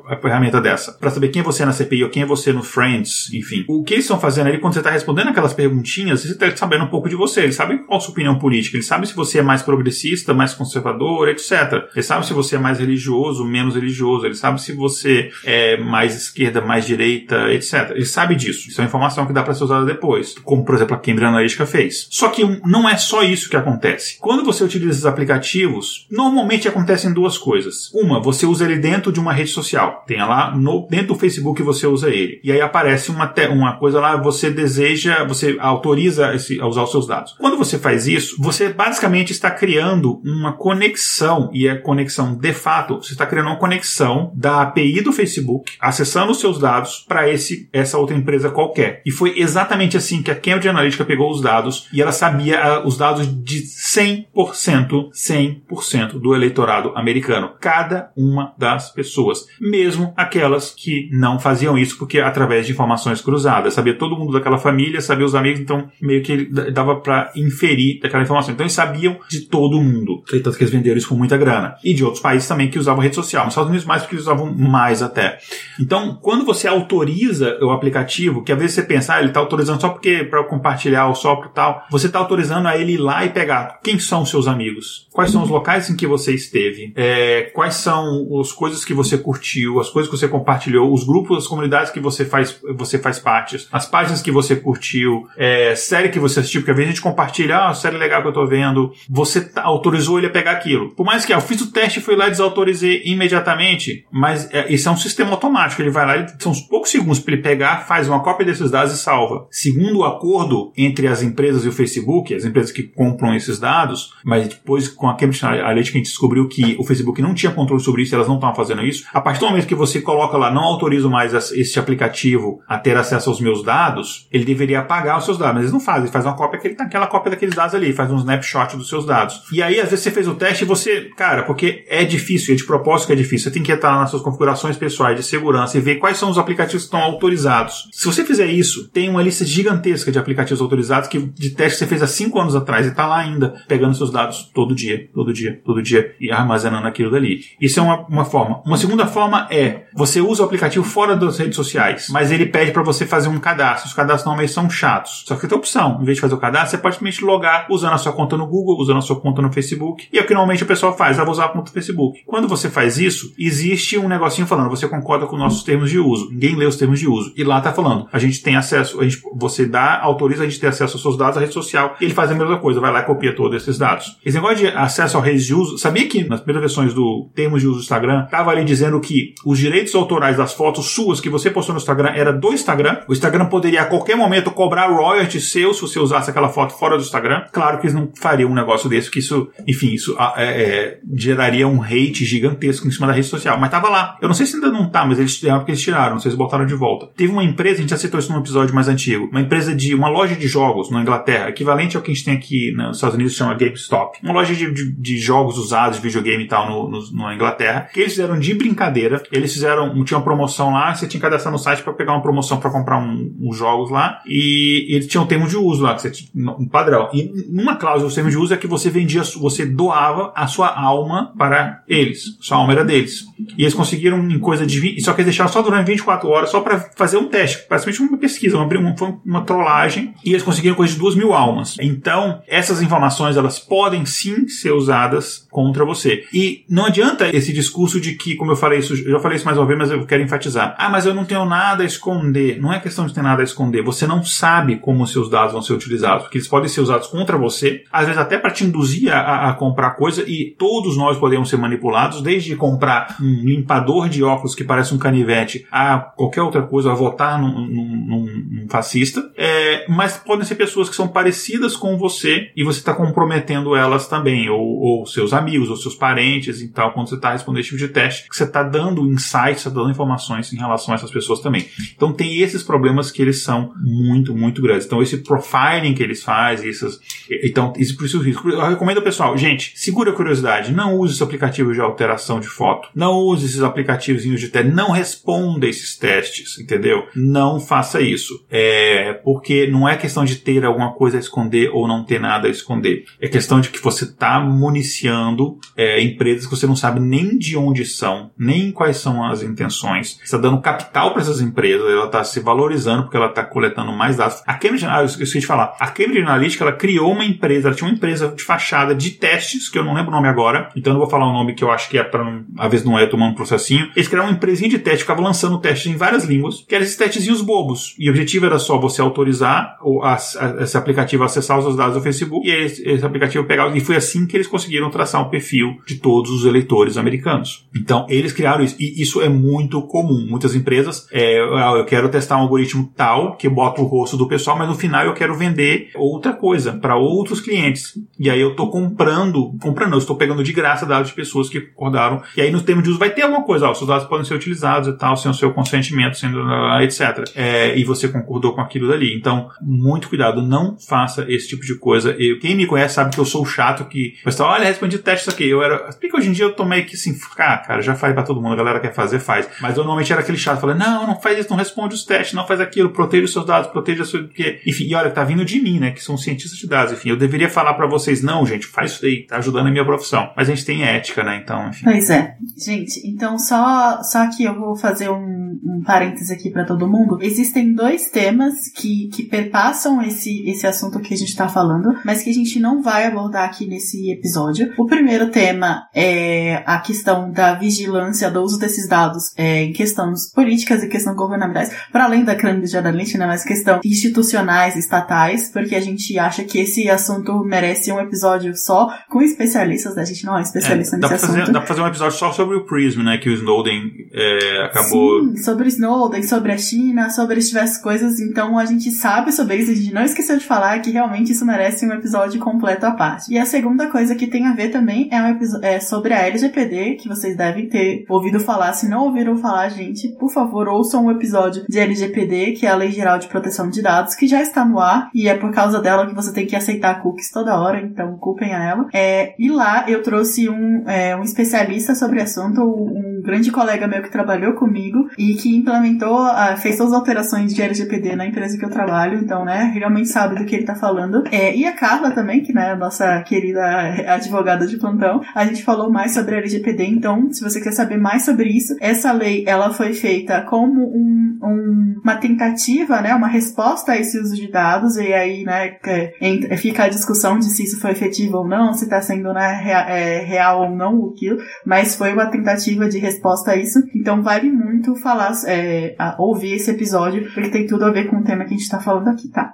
é, ferramenta dessa, para saber quem é você na CPI ou quem é você no Friends, enfim. O que eles estão fazendo ali quando você está respondendo aquelas perguntinhas, você está sabendo um pouco de você. Eles sabem qual a sua opinião política, eles sabem se você é mais progressista, mais conservador, etc. Eles sabem se você é mais religioso, menos religioso, eles sabem se você é mais esquerda, mais direita, etc. Eles sabem disso. Isso é uma informação que dá para ser usada depois, como por exemplo a Cambridge Analytica fez. Só que não é só isso que acontece. Quando você utiliza esses aplicativos, normalmente acontecem duas coisas. Uma, você usa ele dentro de uma rede social. Tem lá no, dentro do Facebook você usa ele. E aí aparece uma, te, uma coisa lá, você deseja, você autoriza esse, a usar os seus dados. Quando você faz isso, você basicamente está criando uma conexão, e é conexão de fato, você está criando uma conexão da API do Facebook, acessando os seus dados para esse essa outra empresa qualquer. E foi exatamente assim que a Cambridge Analytica pegou os dados e ela sabia uh, os dados de 100%, 100% do eleitorado americano. Cada uma das pessoas. Mesmo aquelas que não faziam isso porque através de informações cruzadas. Sabia todo mundo daquela família, sabia os amigos, então meio que dava para inferir daquela informação. Então eles sabiam de todo mundo. Tanto que eles venderam isso por muita grana. E de outros países também que usavam rede social. Nos Estados Unidos mais porque eles usavam mais até. Então, quando você autoriza o aplicativo, que às vezes você pensa, ah, ele está autorizando só porque para compartilhar ou só para tal, você está autorizando a ele ir lá e pegar quem são os seus amigos, quais são os locais em que você esteve, é, quais são as coisas que você curtiu, as coisas que você compartilhou, os grupos, as comunidades que você faz, você faz parte, as páginas que você curtiu, é, série que você assistiu, porque às vezes a gente compartilha, ah, série legal que eu tô vendo, você tá, autorizou ele a pegar aquilo. Por mais que ah, eu fiz o teste, fui lá e desautorizei imediatamente, mas é, isso é um sistema automático, ele vai lá, ele, são poucos segundos para ele pegar, faz uma cópia desses dados e salva. Segundo o acordo entre as empresas e o Facebook, as empresas que compram esses dados, mas depois com a Cambridge Analytica a gente descobriu que o Facebook não tinha controle sobre isso, elas não estavam fazendo isso. A partir do momento que você coloca lá, não autorizo mais esse aplicativo a ter acesso aos meus dados, ele deveria apagar os seus dados, mas eles não fazem, ele faz uma cópia, aquela cópia daqueles dados ali, faz um snapshot dos seus dados. E aí, às vezes, você fez o teste e você, cara, porque é difícil, é de propósito que é difícil, você tem que entrar nas suas configurações pessoais de segurança e ver quais são os aplicativos que estão autorizados. Se você fizer isso, tem uma lista gigantesca de aplicativos autorizados que de teste você fez há cinco anos atrás e está lá ainda, pegando seus dados todo dia, todo dia, todo dia e armazenando aquilo dali. Isso é uma, uma forma. Uma segunda forma é você usa o aplicativo fora das redes sociais, mas ele pede para você fazer um cadastro. Os cadastros normalmente são chatos. Só que tem opção. Em vez de fazer o cadastro, você pode simplesmente logar usando a sua conta no Google, usando a sua conta no Facebook. E é o que normalmente o pessoal faz, ah, vou usar a conta do Facebook. Quando você faz isso, existe um negocinho falando, você concorda com nossos termos de uso. Ninguém lê os termos de uso. E lá tá falando, a gente tem acesso, a gente, você dá, autoriza a gente ter acesso aos seus dados à rede social. Ele faz a mesma coisa, vai lá e copia todos esses dados. Esse negócio de acesso ao redes de uso, sabia que nas primeiras versões do termos de uso do tava ali dizendo que os direitos autorais das fotos suas que você postou no Instagram era do Instagram. O Instagram poderia a qualquer momento cobrar royalty seu se você usasse aquela foto fora do Instagram. Claro que eles não fariam um negócio desse, que isso, enfim, isso é, é, geraria um hate gigantesco em cima da rede social. Mas tava lá. Eu não sei se ainda não tá, mas eles tiraram porque eles tiraram, não sei se botaram de volta. Teve uma empresa, a gente já citou isso num episódio mais antigo, uma empresa de uma loja de jogos na Inglaterra, equivalente ao que a gente tem aqui nos Estados Unidos, chama GameStop. Uma loja de, de, de jogos usados, de videogame e tal, no, no, na Inglaterra, que eles fizeram de brincadeira. Eles fizeram, tinha uma promoção lá, você tinha que cadastrar no site para pegar uma promoção para comprar um, uns jogos lá, e eles tinham um termo de uso lá, que você tinha, um padrão. E uma cláusula do termo de uso é que você vendia, você doava a sua alma para eles. Sua alma era deles. E eles conseguiram em coisa de 20, só que eles deixaram só durante 24 horas, só para fazer um teste, praticamente uma pesquisa, uma, uma, uma trollagem, e eles conseguiram coisa de 2 mil almas. Então, essas informações, elas podem sim ser usadas contra você. E não adianta esse discurso de que, como eu falei isso, eu já falei isso mais uma vez, mas eu quero enfatizar. Ah, mas eu não tenho nada a esconder. Não é questão de ter nada a esconder. Você não sabe como os seus dados vão ser utilizados, porque eles podem ser usados contra você, às vezes até para te induzir a, a, comprar coisa, e todos nós podemos ser manipulados, desde comprar um limpador de óculos que parece um canivete a qualquer outra coisa, a votar num, num, num fascista. É, mas podem ser pessoas que são parecidas com você e você está comprometendo elas também, ou, ou seus amigos, ou seus parentes e tal, quando você está respondendo esse tipo de teste, que você está dando insights, está dando informações em relação a essas pessoas também. Então tem esses problemas que eles são muito, muito grandes. Então esse profiling que eles fazem, essas, então isso por isso eu recomendo ao pessoal, gente, segura a curiosidade, não use esse aplicativo de alteração de foto, não use esses aplicativos de teste, não responda esses testes, entendeu? Não faça isso, é porque não é questão de ter alguma coisa a esconder ou não ter nada a esconder, é questão de que você está municiando é, empresas que você não sabe nem de onde são, nem quais são as intenções, está dando capital para essas empresas, ela está se valorizando porque ela está coletando mais dados. A Cambridge, ah, eu esqueci de falar, a Cambridge Analytica ela criou uma empresa, ela tinha uma empresa de fachada de testes, que eu não lembro o nome agora, então eu vou falar um nome que eu acho que é para, às vezes não é, tomando um processinho. Eles criaram uma empresinha de teste, ficava lançando testes em várias línguas, que eram esses testezinhos bobos. E o objetivo era só você autorizar a, a, esse aplicativo a acessar os dados do Facebook e esse, esse aplicativo pegar. E foi assim que eles conseguiram traçar um perfil de todos os eleitores americanos. Então, eles criaram isso. E isso é muito comum. Muitas empresas, é, eu quero testar um algoritmo tal que bota o rosto do pessoal, mas no final eu quero vender outra coisa para outros clientes. E aí eu estou comprando, comprando, eu estou pegando de graça dados de pessoas que concordaram. E aí no termo de uso vai ter alguma coisa, ó, seus dados podem ser utilizados e tal, sem o seu consentimento, sendo etc. É, e você concordou com aquilo dali. Então, muito cuidado, não faça esse tipo de coisa. Eu, quem me conhece sabe que eu sou chato que, mas olha, respondi o teste isso aqui. Eu era, porque hoje em dia eu tomei que assim, ah, cara, já faz para todo mundo, a galera quer fazer, faz. Mas eu normalmente era aquele chato, falei, não, não faz isso, não responde os testes, não faz aquilo, proteja os seus dados, proteja seu, porque, enfim, e olha, tá vindo de mim, né, que sou um cientista de dados, enfim, eu deveria falar para vocês, não, gente, faz isso aí, tá ajudando a minha profissão. Mas a gente tem ética, né, então, enfim. Pois é. Gente, então só, só que eu vou fazer um, um parêntese aqui para todo mundo. Existem dois temas que, que perpassam esse, esse assunto que a gente tá falando, mas que a gente não vai abordar aqui nesse episódio. O primeiro tema é a questão da vigilância do uso desses dados é, em questões políticas e questões governamentais, para além da Cambridge Analytica, né, mas questão institucionais, estatais, porque a gente acha que esse assunto merece um episódio só com especialistas, né? a gente não é especialista É, nesse assunto. fazer, dá pra fazer um episódio só sobre o Prism, né? Que o Snowden é, acabou. Sim, sobre Snowden, sobre a China, sobre diversas coisas. Então a gente sabe sobre isso, a gente não esqueceu de falar que realmente isso merece um episódio completo à parte. E a segunda coisa que tem a ver também é, um é sobre a LGPD, que vocês devem ter ouvido falar. Se não ouviram falar, gente, por favor, ouçam um episódio de LGPD, que é a Lei Geral de Proteção de Dados, que já está no ar, e é por causa dela que você tem que aceitar cookies toda hora, então culpem a ela. É, e lá eu trouxe um, é, um especialista sobre o assunto, um grande colega meu que trabalhou comigo e que implementou, ah, fez todas as alterações de LGPD na empresa que eu trabalho, então, né, realmente sabe do que ele tá falando. É, e a Carla também, que, né, nossa querida advogada de plantão, a gente falou mais sobre a LGPD, então, se você quer saber mais sobre isso, essa lei, ela foi feita como um, um- uma tentativa, né, uma resposta a esse uso de dados, e aí, né, que- entra- fica a discussão de se isso foi efetivo ou não, se tá sendo, né, é, real ou não aquilo, mas foi uma tentativa de resposta a isso. Então vale muito falar, é, ouvir esse episódio, porque tem tudo a ver com o tema que a gente tá falando aqui, tá?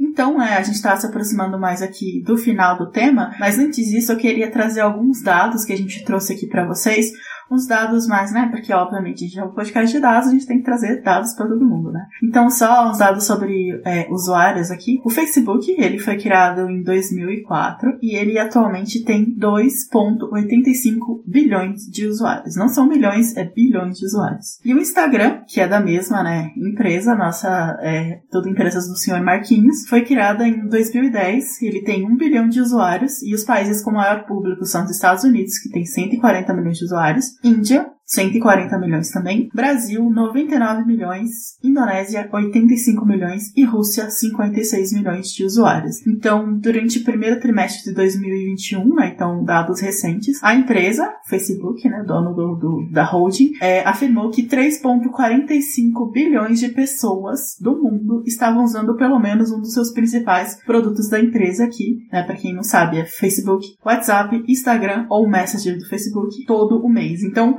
Então, é, a gente está se aproximando mais aqui do final do tema, mas antes disso eu queria trazer alguns dados que a gente trouxe aqui para vocês, uns dados mais, né? Porque obviamente a gente é um podcast de dados, a gente tem que trazer dados para todo mundo, né? Então, só uns dados sobre é, usuários aqui. O Facebook, ele foi criado em 2004 e ele atualmente tem 2,85 bilhões de usuários. Não são milhões, é bilhões de usuários. E o Instagram, que é da mesma, né, empresa, nossa, é, tudo empresas do senhor Marquinhos, foi criada em 2010. Ele tem 1 bilhão de usuários e os países com maior público são os Estados Unidos, que tem 140 milhões de usuários, Índia, 140 milhões também, Brasil, 99 milhões, Indonésia, 85 milhões e Rússia, 56 milhões de usuários. Então, durante o primeiro trimestre de 2021, né, então dados recentes, a empresa, Facebook, né, dono do, do- da holding, é, afirmou que 3,45 bilhões de pessoas do mundo estavam usando pelo menos um dos seus principais produtos da empresa aqui, né, para quem não sabe, é Facebook, WhatsApp, Instagram ou Messenger do Facebook todo o mês. Então,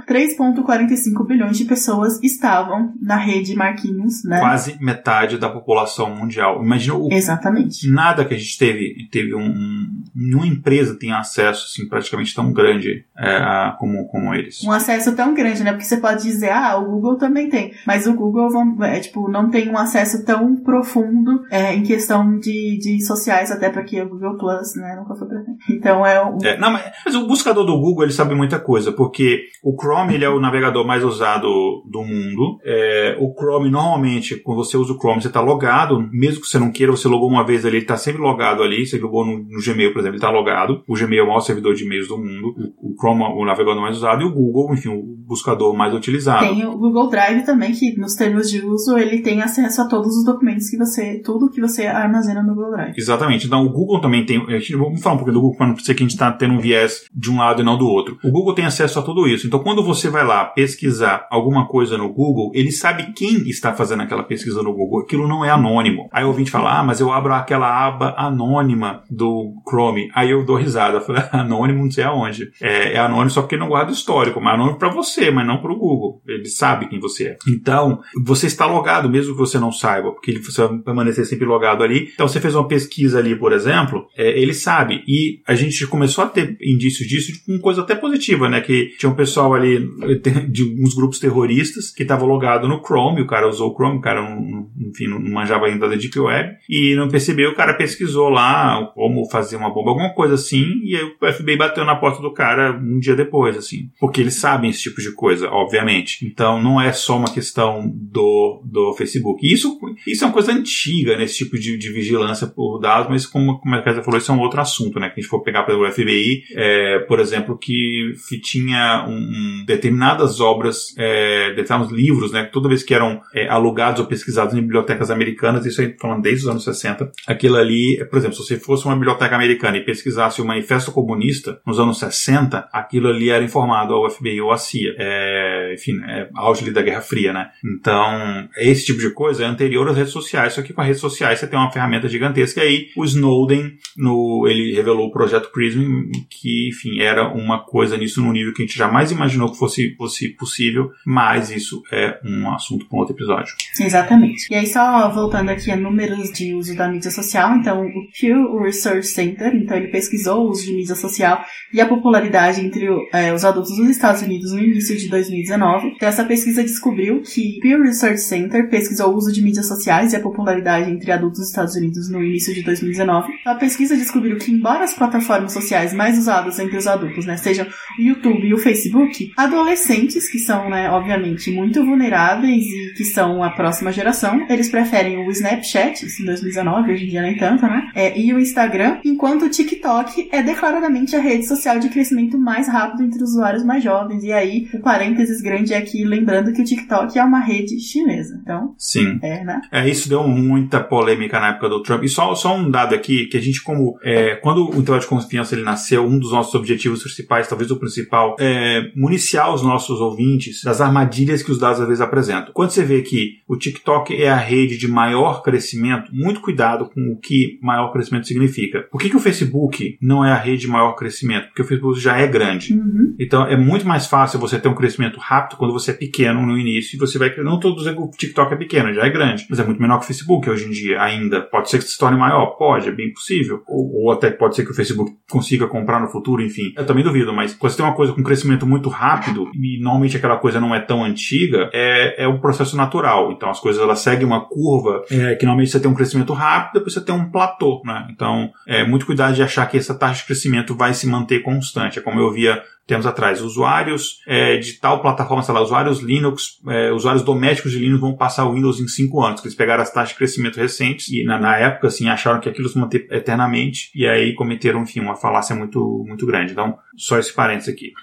3,45 bilhões de pessoas estavam na rede Marquinhos, né? Quase metade da população mundial. Imagina o Exatamente. nada que a gente teve, teve um, um- nenhuma empresa tem acesso assim praticamente tão grande é, como, como eles. Um acesso tão grande, né? Porque você pode dizer, ah, o Google também tem. Mas o Google é, tipo, não tem um acesso tão profundo é, em questão de, de sociais, até porque o Google Plus, né, nunca foi pra frente. Então é um. É, não, mas, mas o buscador do Google ele sabe muita coisa, porque o Chrome ele é o navegador mais usado do mundo. É, o Chrome normalmente, quando você usa o Chrome, você está logado, mesmo que você não queira, você logou uma vez ali, ele está sempre logado ali. Você logou no, no Gmail, por exemplo, ele está logado. O Gmail é o maior servidor de e-mails do mundo. O, o Chrome é o navegador mais usado e o Google, enfim, o buscador mais utilizado. Tem o Google Drive também, que nos termos de uso ele tem acesso a todos os documentos que você. tudo que você armazena no Google Drive. Exatamente. Então, o Google também tem. Vamos falar um pouquinho do Google para não ser que a gente está tendo um viés de um lado e não do outro. O Google tem acesso a tudo isso. Então, quando você vai lá pesquisar alguma coisa no Google, ele sabe quem está fazendo aquela pesquisa no Google. Aquilo não é anônimo. Aí o ouvinte fala, ah, mas eu abro aquela aba anônima do Chrome. Aí eu dou risada. Eu falo, anônimo não sei aonde. É, é, anônimo só porque não guarda histórico, mas é anônimo para você, mas não para o Google. Ele sabe quem você é. Então, você está logado, mesmo que você não saiba, porque você vai permanecer sempre logado ali. Então, você fez uma pesquisa ali, por exemplo, é, ele sabe. E a gente começou a ter indícios disso com coisa até positiva, né? Que tinha um pessoal ali de uns grupos terroristas que estava logado no Chrome, o cara usou o Chrome, o cara, não, enfim, não manjava ainda da Deep Web, e não percebeu, o cara pesquisou lá como fazer uma bomba, alguma coisa assim, e aí o FBI bateu na porta do cara um dia depois, assim. Porque eles sabem esse tipo de coisa, obviamente. Então não é só uma questão do, do Facebook. Isso, isso é uma coisa antiga, né? Esse tipo de, de vigilância por dados, mas como, como a Casa falou, isso é um outro assunto, né? Que a gente for pegar pelo FBI, é, por exemplo, que, que tinha um, um, determinadas obras, é, determinados livros, né? Toda vez que eram é, alugados ou pesquisados em bibliotecas americanas, isso aí falando desde os anos 60, aquilo ali, por exemplo, se você fosse uma biblioteca americana e pesquisasse o Manifesto Comunista nos anos 60, aquilo ali era informado ao FBI ou à CIA. É, enfim, é auge da Guerra Fria, né? Então, esse tipo de coisa é anterior às redes sociais, só que com as redes sociais você tem uma ferramenta gigantesca. E aí, o Snowden, no, ele revelou o projeto Prism, que, enfim, era uma coisa nisso num nível que a gente jamais imaginou que fosse, fosse possível, mas isso é um assunto para um outro episódio. Exatamente. E aí, só voltando aqui a números de uso da mídia social, então, o Pew Research Center, então ele pesquisou o uso de mídia social e a popularidade entre é, os adultos dos Estados Unidos no início de 2019. Então, essa pesquisa descobriu que Pew Research Center pesquisou o uso de mídias sociais e a popularidade entre adultos dos Estados Unidos no início de 2019. A pesquisa descobriu que, embora as plataformas sociais mais usadas entre os adultos né, sejam o YouTube e o Facebook, adolescentes, que são, né, obviamente, muito vulneráveis e que são a próxima geração, eles preferem o Snapchat, isso em 2019, hoje em dia nem tanto, né? É, e o Instagram, enquanto o TikTok é declaradamente a rede social de crescimento mais rápido entre usuários mais jovens. E aí, o parênteses grande é aqui, lembrando que o TikTok é uma rede chinesa. Então, Sim. é, né? É, isso deu muita polêmica na época do Trump. E só, só um dado aqui, que a gente, como. É, quando o intervalo de confiança ele nasceu, um dos nossos objetivos principais, talvez o principal, é municiar os nossos ouvintes das armadilhas que os dados às vezes apresentam. Quando você vê que o TikTok é a rede de maior crescimento, muito cuidado com o que maior crescimento significa. Por que, que o Facebook não é a rede de maior crescimento? Porque o Facebook já é grande. Uhum. Então é muito mais fácil você ter um crescimento rápido quando você é pequeno no início e você vai. Não estou dizendo que o TikTok é pequeno, já é grande, mas é muito menor que o Facebook hoje em dia ainda. Pode ser que se torne maior? Pode, é bem possível. Ou, ou até pode ser que o Facebook consiga comprar no futuro, enfim. Eu também duvido, mas quando você tem uma coisa com crescimento muito rápido e normalmente aquela coisa não é tão antiga, é, é um processo natural. Então as coisas elas seguem uma curva é, que normalmente você tem um crescimento rápido, depois você tem um platô, né? Então é muito cuidado de achar que essa taxa de crescimento vai se manter constante. É como eu via tempos atrás, usuários é, de tal plataforma, sei lá, usuários Linux, é, usuários domésticos de Linux vão passar o Windows em 5 anos, eles pegaram as taxas de crescimento recentes e na, na, época, assim, acharam que aquilo se manter eternamente e aí cometeram, enfim, uma falácia muito, muito grande. Então, só esse parênteses aqui.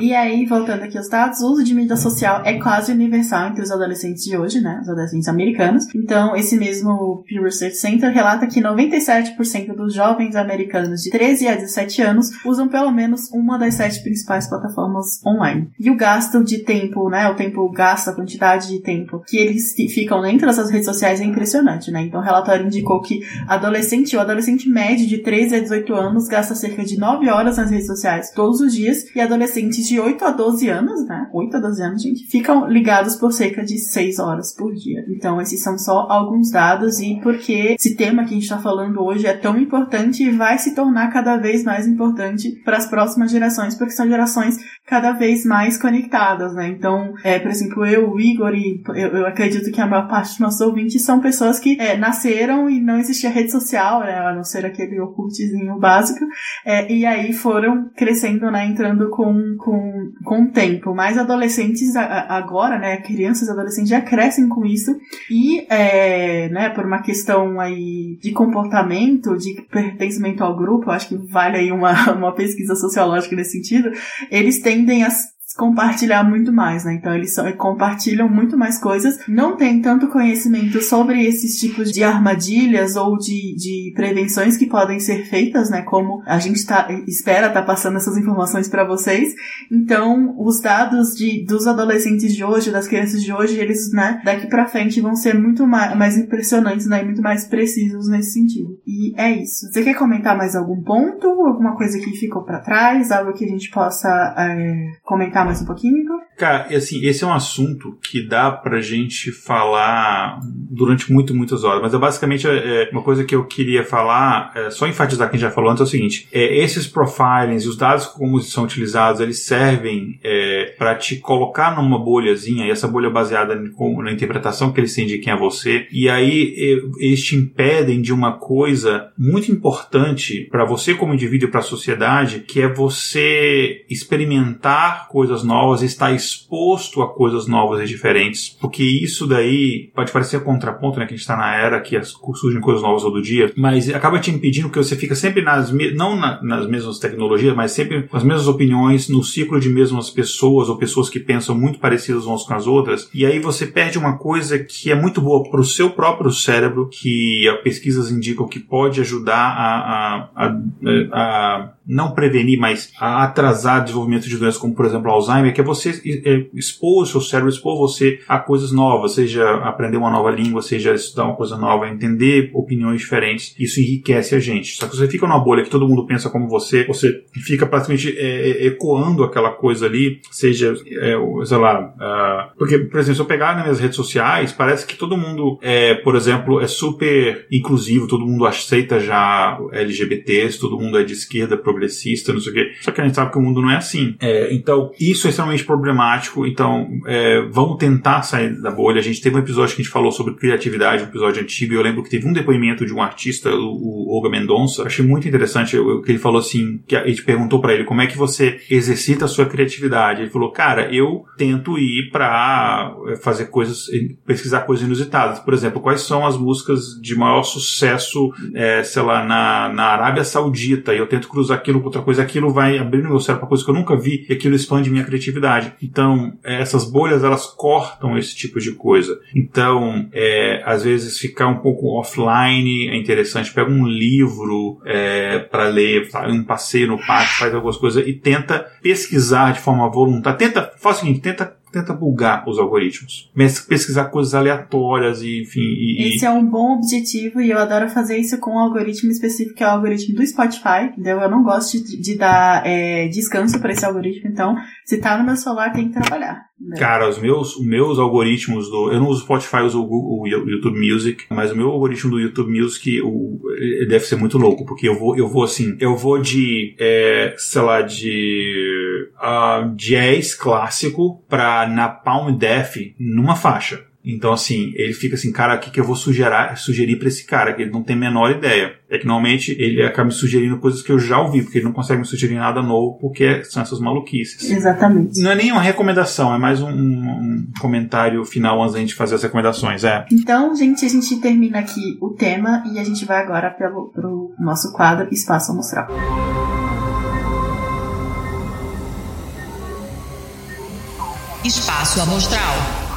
E aí, voltando aqui aos dados, o uso de mídia social é quase universal entre os adolescentes de hoje, né, os adolescentes americanos. Então, esse mesmo Pew Research Center relata que 97% dos jovens americanos de 13 a 17 anos usam pelo menos uma das sete principais plataformas online. E o gasto de tempo, né? O tempo gasto, a quantidade de tempo que eles ficam dentro dessas redes sociais é impressionante, né? Então o relatório indicou que adolescente, o adolescente médio de 13 a 18 anos gasta cerca de 9 horas nas redes sociais todos os dias e adolescentes de 8 a 12 anos, né? 8 a 12 anos, gente, ficam ligados por cerca de 6 horas por dia. Então esses são só alguns dados e porque esse tema que a gente está falando hoje é tão importante e vai se tornar cada vez mais importante para as próximas gerações, porque são gerações cada vez mais conectadas, né? Então, é, por exemplo, eu, o Igor e eu, eu acredito que a maior parte dos nossos ouvintes são pessoas que é, nasceram e não existia rede social, né? A não ser aquele ocultezinho básico, é, e aí foram crescendo, né? Entrando com, com, com o tempo. Mas adolescentes agora, né? Crianças e adolescentes já crescem com isso e, é, né? Por uma questão aí de comportamento, de pertencimento ao grupo, acho que vale aí uma, uma pesquisa sociológica nesse sentido, eles tendem a compartilhar muito mais, né? Então eles compartilham muito mais coisas, não tem tanto conhecimento sobre esses tipos de armadilhas ou de, de prevenções que podem ser feitas, né? Como a gente tá, espera estar tá passando essas informações para vocês. Então, os dados de, dos adolescentes de hoje, das crianças de hoje, eles, né, daqui para frente vão ser muito mais, mais impressionantes, né? Muito mais precisos nesse sentido. E é isso. Você quer comentar mais algum ponto? Alguma coisa que ficou para trás? Algo que a gente possa é, comentar mais um pouquinho? Cara, assim, esse é um assunto que dá pra gente falar durante muito, muitas horas, mas é basicamente é, uma coisa que eu queria falar, é, só enfatizar que a gente já falou antes, é o seguinte, é, esses profilings, os dados como são utilizados, eles servem é, para te colocar numa bolhazinha, e essa bolha é baseada na interpretação que eles têm de quem é você, e aí é, eles te impedem de uma coisa muito importante para você como indivíduo e para a sociedade, que é você experimentar coisas novas, estar exposto a coisas novas e diferentes, porque isso daí pode parecer contraponto, né, que a gente está na era que surgem coisas novas todo dia, mas acaba te impedindo que você fica sempre nas, não na, nas mesmas tecnologias, mas sempre com as mesmas opiniões, no ciclo de mesmas pessoas ou pessoas que pensam muito parecidas umas com as outras, e aí você perde uma coisa que é muito boa para o seu próprio cérebro, que pesquisas indicam que pode ajudar a, a, a, a não prevenir, mas atrasar o desenvolvimento de doenças como, por exemplo, Alzheimer, que é você é, expor o seu cérebro, expor você a coisas novas, seja aprender uma nova língua, seja estudar uma coisa nova, entender opiniões diferentes. Isso enriquece a gente. Só que você fica numa bolha que todo mundo pensa como você, você fica praticamente é, é ecoando aquela coisa ali, seja, é, sei lá, uh, porque, por exemplo, se eu pegar nas minhas redes sociais, parece que todo mundo, é, por exemplo, é super inclusivo, todo mundo aceita já LGBTs, todo mundo é de esquerda, progressista, não sei o quê. Só que a gente sabe que o mundo não é assim. É, então, isso é extremamente problemático. Então, é, vamos tentar sair da bolha. A gente teve um episódio que a gente falou sobre criatividade, um episódio antigo, e eu lembro que teve um depoimento de um artista, o, o Olga Mendonça. Achei muito interessante o que ele falou assim, que a gente perguntou para ele como é que você exercita a sua criatividade. Ele falou, cara, eu tento ir para é, fazer coisas, pesquisar coisas inusitadas. Por exemplo, quais são as músicas de maior sucesso, é, sei lá, na, na Arábia Saudita, e eu tento cruzar aquilo outra coisa, aquilo vai abrindo meu cérebro para coisa que eu nunca vi e aquilo expande minha criatividade. Então, essas bolhas elas cortam esse tipo de coisa. Então, é, às vezes ficar um pouco offline é interessante. Pega um livro é, para ler, um passeio no parque, faz algumas coisas e tenta pesquisar de forma voluntária. Tenta, faz o seguinte, tenta tenta bugar os algoritmos. Pesquisar coisas aleatórias e, enfim. E, Esse é um bom objetivo e eu adoro fazer isso com um algoritmo específico, que é o algoritmo do Spotify. Entendeu? Eu não gosto de, de dar é, descanso para esse algoritmo, então, se tá no meu celular, tem que trabalhar. Né? Cara, os meus, os meus algoritmos do. Eu não uso Spotify, eu uso o, Google, o YouTube Music, mas o meu algoritmo do YouTube Music o, deve ser muito louco, porque eu vou, eu vou assim, eu vou de, é, sei lá, de uh, jazz clássico pra Napalm Death numa faixa. Então, assim, ele fica assim, cara, o que, que eu vou sugerir, sugerir para esse cara? Que ele não tem a menor ideia. É que normalmente ele acaba me sugerindo coisas que eu já ouvi, porque ele não consegue me sugerir nada novo, porque são essas maluquices. Exatamente. Não é nem uma recomendação, é mais um, um comentário final antes da gente fazer as recomendações, é. Então, gente, a gente termina aqui o tema e a gente vai agora pelo, pro nosso quadro Espaço Amostral. Espaço Amostral.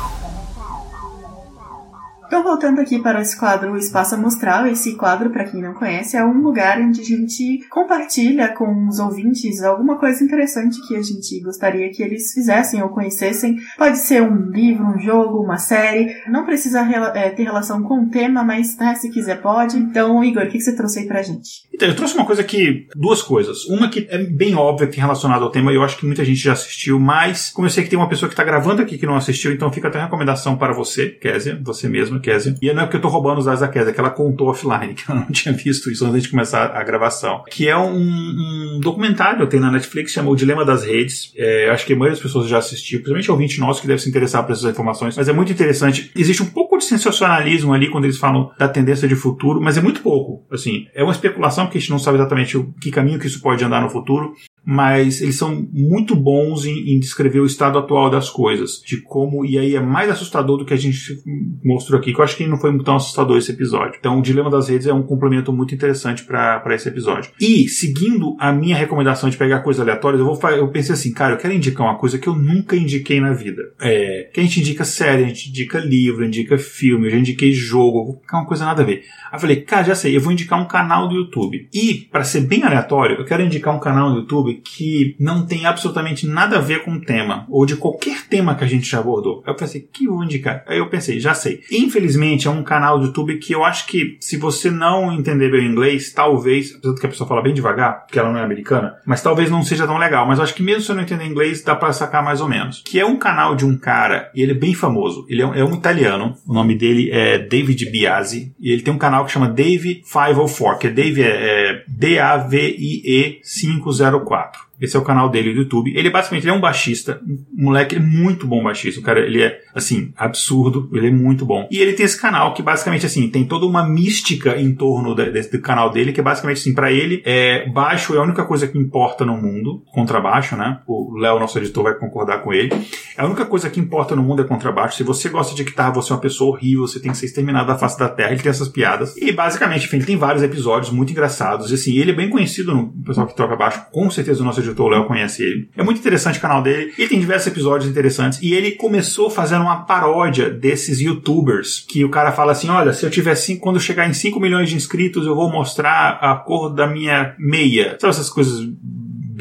Então, voltando aqui para esse quadro o Espaço Amostral, esse quadro, para quem não conhece, é um lugar onde a gente compartilha com os ouvintes alguma coisa interessante que a gente gostaria que eles fizessem ou conhecessem. Pode ser um livro, um jogo, uma série. Não precisa é, ter relação com o tema, mas né, se quiser pode. Então, Igor, o que você trouxe aí pra gente? Então, eu trouxe uma coisa que. duas coisas. Uma que é bem óbvia que é relacionada ao tema, e eu acho que muita gente já assistiu, mas como eu sei que tem uma pessoa que está gravando aqui que não assistiu, então fica até recomendação para você, Kézia, você mesma, Kézia. E não é porque eu tô roubando os dados da Kézia, que ela contou offline, que ela não tinha visto isso antes de começar a gravação. Que é um, um documentário, tem na Netflix, chama O Dilema das Redes. É, acho que a maioria das pessoas já assistiu, principalmente ouvinte nosso que deve se interessar por essas informações, mas é muito interessante. Existe um pouco de sensacionalismo ali quando eles falam da tendência de futuro, mas é muito pouco. Assim, é uma especulação porque a gente não sabe exatamente o que caminho que isso pode andar no futuro. Mas eles são muito bons em, em, descrever o estado atual das coisas, de como, e aí é mais assustador do que a gente mostrou aqui, que eu acho que não foi tão assustador esse episódio. Então, o Dilema das Redes é um complemento muito interessante para esse episódio. E, seguindo a minha recomendação de pegar coisas aleatórias, eu, vou, eu pensei assim, cara, eu quero indicar uma coisa que eu nunca indiquei na vida. É, que a gente indica série, a gente indica livro, indica filme, eu já indiquei jogo, ficar uma coisa nada a ver. Aí falei, cara, já sei, eu vou indicar um canal do YouTube. E, para ser bem aleatório, eu quero indicar um canal do YouTube que não tem absolutamente nada a ver com o tema, ou de qualquer tema que a gente já abordou. Eu pensei, que vou indicar? Aí eu pensei, já sei. Infelizmente, é um canal do YouTube que eu acho que, se você não entender bem o inglês, talvez, apesar que a pessoa fala bem devagar, porque ela não é americana, mas talvez não seja tão legal. Mas eu acho que mesmo se eu não entender inglês, dá para sacar mais ou menos. Que é um canal de um cara, e ele é bem famoso. Ele é um, é um italiano, o nome dele é David Biasi, e ele tem um canal que chama Dave 504, que é Dave é, é D-A-V-I-E 504. crop Esse é o canal dele do YouTube. Ele basicamente ele é um baixista, um moleque muito bom baixista. O cara, ele é, assim, absurdo, ele é muito bom. E ele tem esse canal que basicamente, assim, tem toda uma mística em torno de, de, do canal dele, que é basicamente, assim, para ele, é, baixo é a única coisa que importa no mundo, contrabaixo, né? O Léo, nosso editor, vai concordar com ele. A única coisa que importa no mundo é contrabaixo. Se você gosta de guitarra, você é uma pessoa horrível, você tem que ser exterminado da face da terra. Ele tem essas piadas. E basicamente, enfim, ele tem vários episódios muito engraçados. E assim, ele é bem conhecido no pessoal que toca baixo. Com certeza o nosso editor, o Léo, conhece ele. É muito interessante o canal dele. Ele tem diversos episódios interessantes. E ele começou fazendo uma paródia desses youtubers. Que o cara fala assim: olha, se eu tiver cinco, quando chegar em 5 milhões de inscritos, eu vou mostrar a cor da minha meia. Sabe essas coisas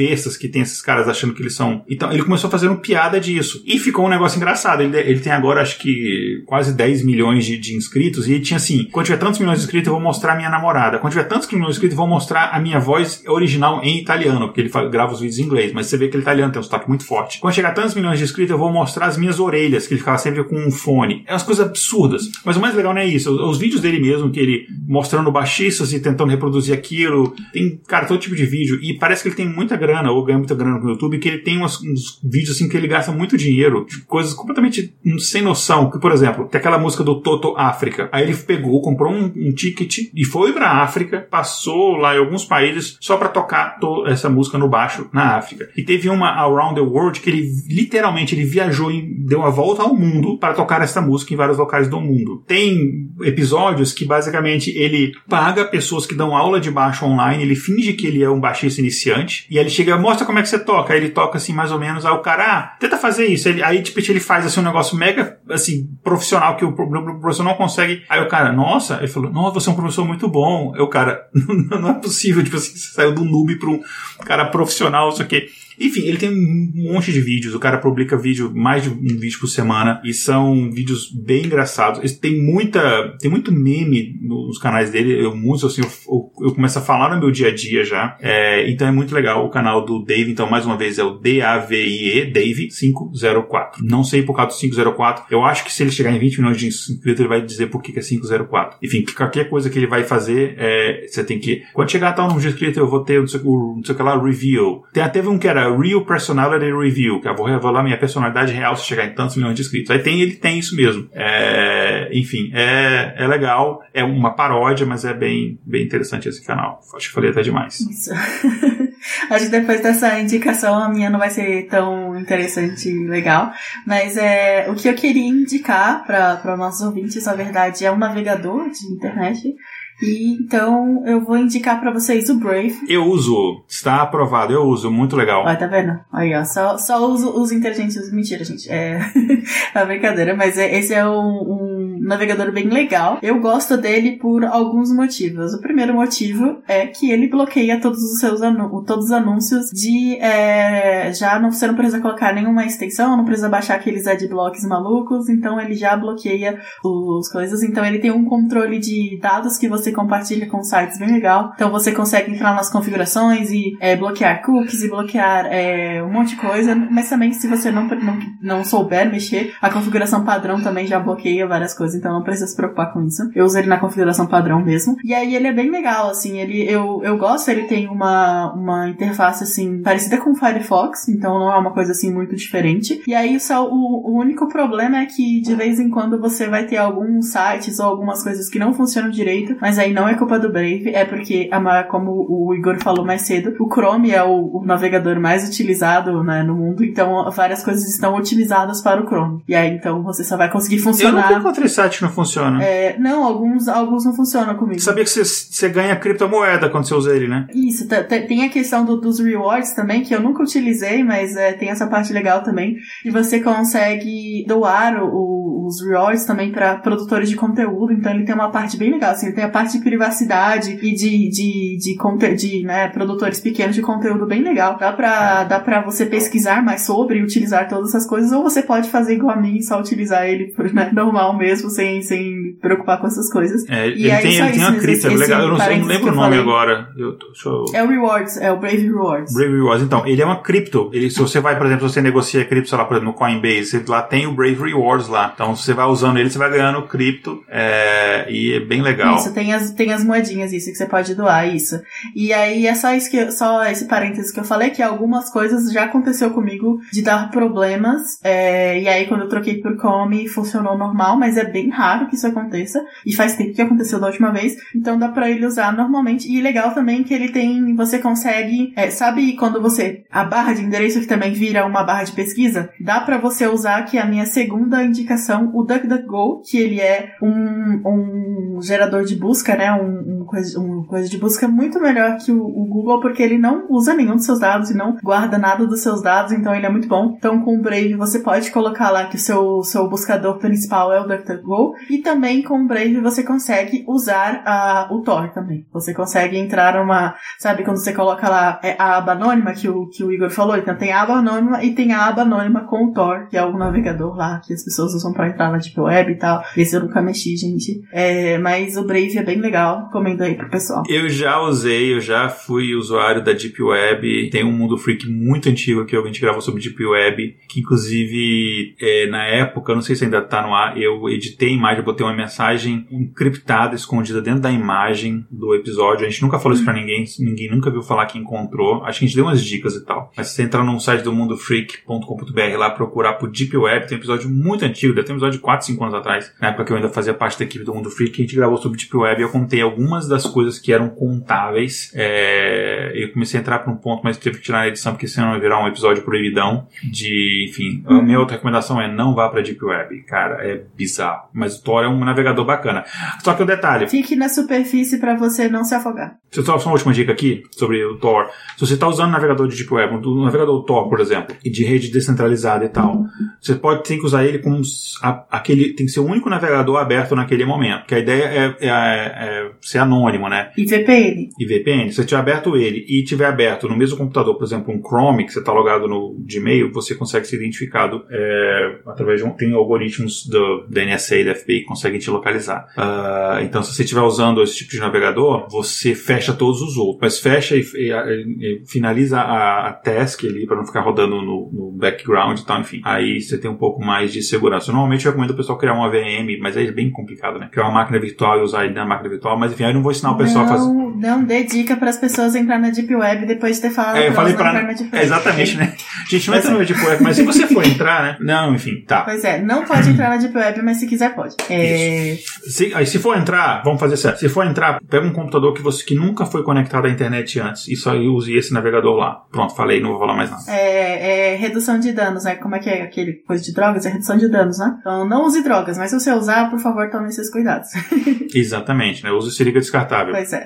bestas que tem esses caras achando que eles são. Então ele começou a uma piada disso. E ficou um negócio engraçado. Ele, ele tem agora, acho que, quase 10 milhões de, de inscritos. E ele tinha assim: quando tiver tantos milhões de inscritos, eu vou mostrar a minha namorada. Quando tiver tantos milhões de inscritos, eu vou mostrar a minha voz original em italiano, porque ele grava os vídeos em inglês. Mas você vê que ele é italiano, tem um sotaque muito forte. Quando chegar tantos milhões de inscritos, eu vou mostrar as minhas orelhas, que ele ficava sempre com um fone. É umas coisas absurdas. Mas o mais legal não é isso. Os, os vídeos dele mesmo, que ele mostrando baixistas e tentando reproduzir aquilo. Tem, cara, todo tipo de vídeo. E parece que ele tem muita grana, ou ganha muita grana no YouTube, que ele tem uns, vídeos assim que ele gasta muito dinheiro, de coisas completamente sem noção. Que, por exemplo, tem aquela música do Toto África. Aí ele pegou, comprou um, um ticket e foi pra África, passou lá em alguns países só para tocar essa música no baixo na África. E teve uma Around the World que ele literalmente ele viajou e deu uma volta ao mundo para tocar essa música em vários locais do mundo. Tem episódios que basicamente ele paga pessoas que dão aula de baixo online, ele finge que ele é um baixista iniciante e ele chega, mostra como é que você toca? Aí ele toca assim, mais ou menos, aí o cara, ah, tenta fazer isso. Ele, aí, tipo, ele faz assim um negócio mega, assim, profissional que o, professor não consegue. Aí o cara, nossa, ele falou, nossa, você é um professor muito bom. Aí o cara, não, não é possível, tipo assim, você saiu do noob para um cara profissional, isso aqui. Enfim, ele tem um monte de vídeos. O cara publica vídeo, mais de um vídeo por semana. E são vídeos bem engraçados. Tem muita. Tem muito meme nos canais dele. Eu, muitos, assim, eu, eu, começo a falar no meu dia a dia já. É, então é muito legal o canal do Dave. Então, mais uma vez, é o D-A-V-I-E, Dave 504. Não sei por causa do 504. Eu acho que se ele chegar em 20 milhões de inscritos, ele vai dizer por que é 504. Enfim, qualquer coisa que ele vai fazer, é, você tem que. Quando chegar a tal número de inscritos, eu vou ter não sei, não sei o que lá, review. Tem até um que era Real Personality Review, que eu vou revelar minha personalidade real se chegar em tantos milhões de inscritos. Aí tem, ele tem isso mesmo. É, enfim, é, é legal, é uma paródia, mas é bem, bem interessante esse canal. Acho que falei até demais. Isso. Acho que depois dessa indicação a minha não vai ser tão interessante e legal. Mas é, o que eu queria indicar para os nossos ouvintes, na verdade, é um navegador de internet e então eu vou indicar para vocês o Brave. Eu uso, está aprovado, eu uso, muito legal. Olha, tá vendo? Aí, ó, só, só uso os inteligentes. Mentira, gente. É, é brincadeira, mas é, esse é um, um, navegador bem legal. Eu gosto dele por alguns motivos. O primeiro motivo é que ele bloqueia todos os seus todos os anúncios de é, já não, você não precisa colocar nenhuma extensão, não precisa baixar aqueles adblocks malucos, então ele já bloqueia os coisas. Então ele tem um controle de dados que você compartilha com sites bem legal. Então você consegue entrar nas configurações e é, bloquear cookies e bloquear é, um monte de coisa. Mas também se você não, não, não souber mexer, a configuração padrão também já bloqueia várias coisas então não precisa se preocupar com isso. Eu uso ele na configuração padrão mesmo. E aí ele é bem legal, assim, ele eu, eu gosto, ele tem uma, uma interface assim parecida com o Firefox, então não é uma coisa assim muito diferente. E aí só o, o único problema é que de vez em quando você vai ter alguns sites ou algumas coisas que não funcionam direito, mas aí não é culpa do Brave, é porque, como o Igor falou mais cedo, o Chrome é o, o navegador mais utilizado né, no mundo, então várias coisas estão otimizadas para o Chrome. E aí então você só vai conseguir funcionar. Eu nunca encontrei site não funciona. É, não, alguns, alguns não funcionam comigo. Sabia que você, você ganha criptomoeda quando você usa ele, né? Isso, tem a questão do, dos rewards também, que eu nunca utilizei, mas é, tem essa parte legal também. E você consegue doar o, os rewards também para produtores de conteúdo, então ele tem uma parte bem legal, assim, ele tem a parte de privacidade e de, de, de, de, de né, produtores pequenos de conteúdo bem legal. Dá pra, dá pra você pesquisar mais sobre e utilizar todas essas coisas, ou você pode fazer igual a mim, só utilizar ele né, normal mesmo, sem, sem preocupar com essas coisas. É, e ele, aí, tem, ele tem uma é legal, eu não, eu não lembro o nome falei. agora. Eu, eu... É o Rewards, é o Brave Rewards. Brave Rewards, então, ele é uma cripto. Ele, se você vai, por exemplo, você negocia cripto, sei lá, por exemplo, no Coinbase, lá tem o Brave Rewards lá. Então, você vai usando ele, você vai ganhando cripto, é, e é bem legal. Isso, tem as, tem as moedinhas, isso, que você pode doar, isso. E aí, é só isso que, só esse parênteses que eu falei, que algumas coisas já aconteceu comigo de dar problemas, é, e aí quando eu troquei por Come, funcionou normal, mas é bem raro que isso aconteça, e faz tempo que aconteceu da última vez, então dá pra ele usar normalmente, e legal também que ele tem, você consegue, é, sabe quando você, a barra de endereço que também vira uma barra de pesquisa? Dá para você usar aqui a minha segunda indicação, o DuckDuckGo, que ele é um, um gerador de busca, né, um, um, coisa, um coisa de busca muito melhor que o, o Google, porque ele não usa nenhum dos seus dados e não guarda nada dos seus dados, então ele é muito bom. Então com o Brave você pode colocar lá que o seu, seu buscador principal é o DuckDuckGo, e também com o Brave você consegue usar a, o Tor também. Você consegue entrar numa, sabe, quando você coloca lá é, a aba anônima que o, que o Igor falou, então tem a aba anônima e tem a aba anônima com o Tor, que é o navegador lá que as pessoas usam para na Deep Web e tal. Esse eu nunca mexi, gente. É, mas o Brave é bem legal, recomendo aí pro pessoal. Eu já usei, eu já fui usuário da Deep Web. Tem um mundo freak muito antigo que a gente gravou sobre Deep Web, que inclusive é, na época, não sei se ainda tá no ar, eu editei a imagem, botei uma mensagem encriptada, escondida dentro da imagem do episódio. A gente nunca falou isso pra ninguém, ninguém nunca viu falar que encontrou. Acho que a gente deu umas dicas e tal. Mas se você entrar no site do mundofreak.com.br lá, procurar por Deep Web, tem um episódio muito antigo, deve ter episódio de 4, 5 anos atrás, na época que eu ainda fazia parte da equipe do Mundo Freak, a gente gravou sobre Deep Web e eu contei algumas das coisas que eram contáveis. É... Eu comecei a entrar para um ponto, mas teve que tirar a edição, porque senão ia virar um episódio proibidão de, enfim. A minha outra recomendação é não vá para Deep Web, cara, é bizarro. Mas o Tor é um navegador bacana. Só que o detalhe... Fique na superfície para você não se afogar. Só uma última dica aqui sobre o Tor. Se você está usando navegador de Deep Web, o navegador Tor, por exemplo, e de rede descentralizada e tal, uhum. você pode ter que usar ele como a, aquele tem que ser o único navegador aberto naquele momento. Que a ideia é, é, é ser anônimo, né? E VPN. E VPN. Se você tiver aberto ele e tiver aberto no mesmo computador, por exemplo, um Chrome, que você está logado no Gmail, você consegue ser identificado é, através de um, tem algoritmos do, da NSA e da FBI que conseguem te localizar. Uh, então, se você estiver usando esse tipo de navegador, você fecha todos os outros. Mas fecha e, e, e finaliza a, a, task ali para não ficar rodando no, no, background e tal, enfim. Aí você tem um pouco mais de segurança. Normalmente eu recomendo o pessoal criar uma VM, mas aí é bem complicado, né? Criar uma máquina virtual e usar ele na máquina virtual, mas enfim, aí eu não vou ensinar o pessoal não, a fazer. Não dê dica para as pessoas entrar na Deep Web depois de ter falado é, eu falei pra na Deep Web. Exatamente, né? Gente, não entra é. na Deep Web, mas se você for entrar, né? Não, enfim, tá. Pois é, não pode entrar na Deep Web, mas se quiser pode. É... Se, aí, se for entrar, vamos fazer certo. Se for entrar, pega um computador que você que nunca foi conectado à internet antes e só use esse navegador lá. Pronto, falei, não vou falar mais nada. É, é redução de danos, né? Como é que é aquele coisa de drogas? É redução de danos, né? Então não use drogas, mas se você usar, por favor, tome esses cuidados. Exatamente, né? Use seringa descartável. Pois é.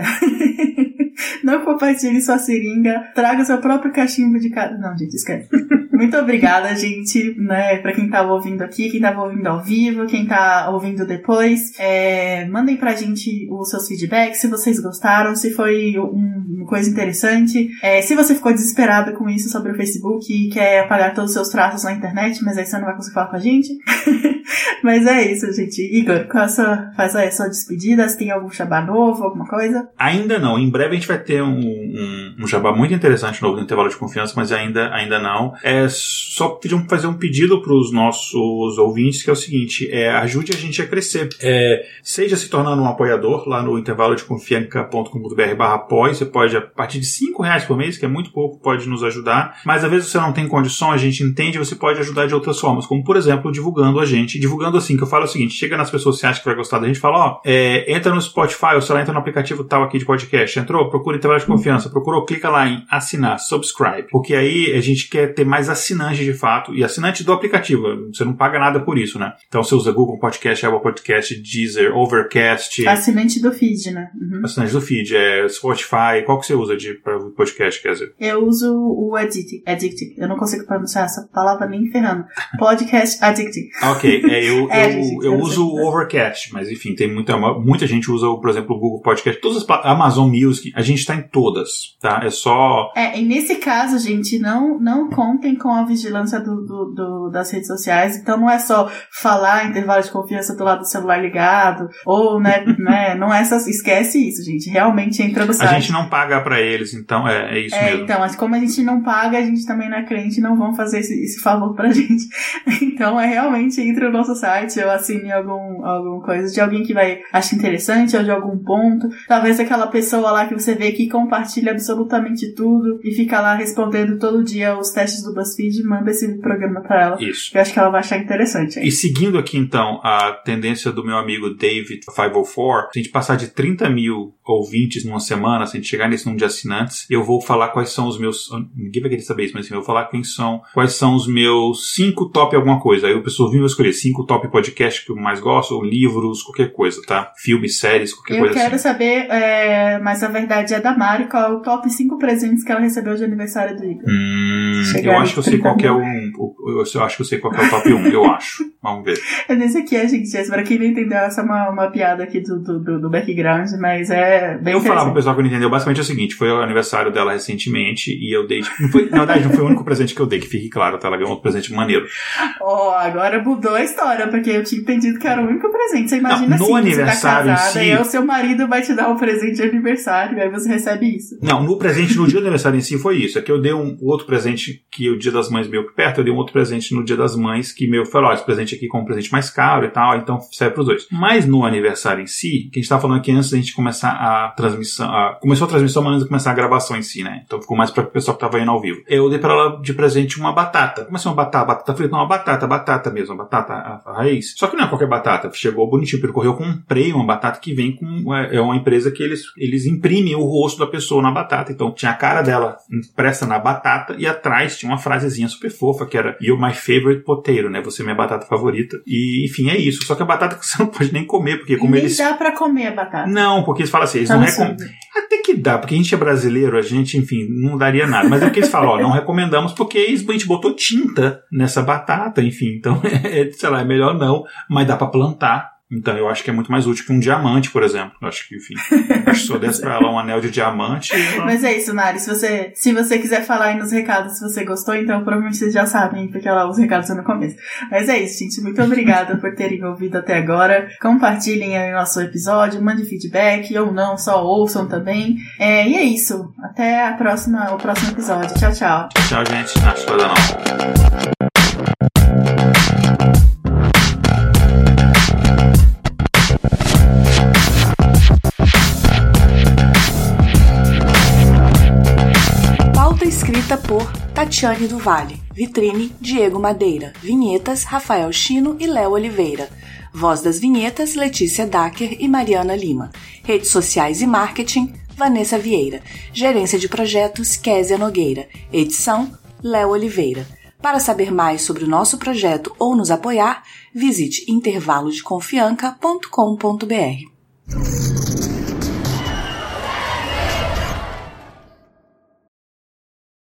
não compartilhe sua seringa, traga seu próprio cachimbo de cada. Não, gente, esquece. Muito obrigada, gente, né, pra quem tava ouvindo aqui, quem tava ouvindo ao vivo, quem tá ouvindo depois. É, mandem pra gente os seus feedbacks, se vocês gostaram, se foi um, uma coisa interessante. É, se você ficou desesperado com isso sobre o Facebook e quer apagar todos os seus traços na internet, mas aí você não vai conseguir falar com a gente. Mas é isso, gente. Igor, qual a sua, faz aí a sua despedida. Você tem algum jabá novo, alguma coisa? Ainda não. Em breve a gente vai ter um, um, um jabá muito interessante novo no intervalo de confiança, mas ainda, ainda não. É só pedir, fazer um pedido para os nossos ouvintes, que é o seguinte: é, ajude a gente a crescer. É, seja se tornando um apoiador lá no intervalo de confianca.com.br barra apoio. Você pode, a partir de 5 reais por mês, que é muito pouco, pode nos ajudar. Mas às vezes você não tem condição, a gente entende, você pode ajudar de outras formas, como por exemplo, divulgando a gente. Divulgando assim, que eu falo o seguinte: chega nas pessoas que você acha que vai gostar da gente, fala, ó, é, entra no Spotify, ou sei lá, entra no aplicativo tal aqui de podcast. Entrou, procura intervalo de confiança, procurou, clica lá em assinar, subscribe. Porque aí a gente quer ter mais assinantes de fato, e assinantes do aplicativo. Você não paga nada por isso, né? Então você usa Google Podcast, Apple Podcast, Deezer, Overcast. Assinante do feed, né? Uhum. Assinante do feed, é Spotify. Qual que você usa de para podcast, quer dizer? Eu uso o Addictive. Addictive. Eu não consigo pronunciar essa palavra nem ferrando. Podcast Addictive. Ok, é, eu, é, eu, eu, eu uso o Overcast, mas enfim, tem muita, muita gente usa, por exemplo, o Google Podcast, todas as Amazon Music, a gente está em todas, tá? É só. É, e nesse caso, gente, não, não contem com a vigilância do, do, do, das redes sociais. Então não é só falar intervalo de confiança do lado do celular ligado, ou, né, né não é só. Esquece isso, gente. Realmente entra no site. A gente não paga para eles, então é, é isso é, mesmo. Então, mas como a gente não paga, a gente também não é cliente, não vão fazer esse, esse favor pra gente. Então é realmente entra no nosso site, ou assine algum, alguma coisa de alguém que vai achar interessante, ou de algum ponto. Talvez aquela pessoa lá que você vê que compartilha absolutamente tudo e fica lá respondendo todo dia os testes do BuzzFeed, manda esse programa pra ela. Isso. Eu acho que ela vai achar interessante. Hein? E seguindo aqui então a tendência do meu amigo David 504, se a gente passar de 30 mil ouvintes numa semana, se a gente chegar nesse número de assinantes, eu vou falar quais são os meus. Ninguém vai querer saber isso, mas assim, eu vou falar quem são, quais são os meus cinco top alguma coisa. Aí o pessoal viu escolher cinco top podcast que eu mais gosto, ou livros, qualquer coisa, tá? Filmes, séries, qualquer eu coisa quero assim. saber, é, mas a verdade é da Mari, qual é o top 5 presentes que ela recebeu de aniversário do Igor. Hum, eu acho que eu sei 30 qual que é um. Eu, acho que eu sei qual que é o top 1, eu acho. Vamos ver. É desse aqui, é, gente. Pra quem não entendeu, essa é uma, uma piada aqui do, do, do- background, mas é bem Eu falar pro pessoal que não entendeu, basicamente é o seguinte, foi o aniversário dela recentemente e eu dei, tipo, não foi, na verdade não foi o único presente que eu dei, que fique claro, tá? Ela ganhou outro presente maneiro. Ó, agora mudou a história, porque eu tinha entendido que era o único presente. Você imagina Não, no assim, aniversário em você tá casada si- e aí o seu marido vai te dar um presente de aniversário, aí você recebe isso. Não, no presente, no dia do aniversário em si foi isso, é que eu dei um outro presente que o dia das mães veio perto, eu dei um outro presente no dia das mães que meu falou, ó, esse presente aqui com um presente mais caro e tal, então serve pros dois. Mas no aniversário em si, que a gente tava falando aqui antes da gente começar a transmissão, a- começou a transmissão, mas antes de começar a gravação em si, né? Então ficou mais para o pessoal que tava indo ao vivo. Eu dei pra ela de presente uma batata. Como assim uma batata? Batata frita? Não, uma batata, batata mesmo, batata a, a raiz. Só que não é qualquer batata. Chegou bonitinho, percorreu, eu comprei uma batata que vem com. É, é uma empresa que eles, eles imprimem o rosto da pessoa na batata. Então tinha a cara dela impressa na batata e atrás tinha uma frasezinha super fofa que era You're my favorite potato, né? Você é minha batata favorita. E enfim, é isso. Só que a batata que você não pode nem comer, porque como Nem eles. dá pra comer a batata. Não, porque eles falam assim, eles Tá não recomendam. Até que dá, porque a gente é brasileiro, a gente, enfim, não daria nada. Mas é porque eles falam, ó, não recomendamos porque a gente botou tinta nessa batata, enfim. Então, é, sei lá, é melhor não, mas dá pra plantar. Então eu acho que é muito mais útil que um diamante, por exemplo. Eu acho que, enfim, acho que se eu desse pra ela um anel de diamante. ela- Mas é isso, Mari. Se você, se você quiser falar aí nos recados se você gostou, então provavelmente vocês já sabem, porque lá os recados são no começo. Mas é isso, gente. Muito obrigada por terem ouvido até agora. Compartilhem aí o nosso episódio, mandem feedback ou não, só ouçam também. É, e é isso. Até a próxima, o próximo episódio. Tchau, tchau. Tchau, gente. Acho que não. Tatiane do Vale. Vitrine Diego Madeira. Vinhetas Rafael Chino e Léo Oliveira. Voz das vinhetas Letícia Dacker e Mariana Lima. Redes sociais e marketing Vanessa Vieira. Gerência de projetos Késia Nogueira. Edição Léo Oliveira. Para saber mais sobre o nosso projeto ou nos apoiar, visite intervalodeconfianca.com.br.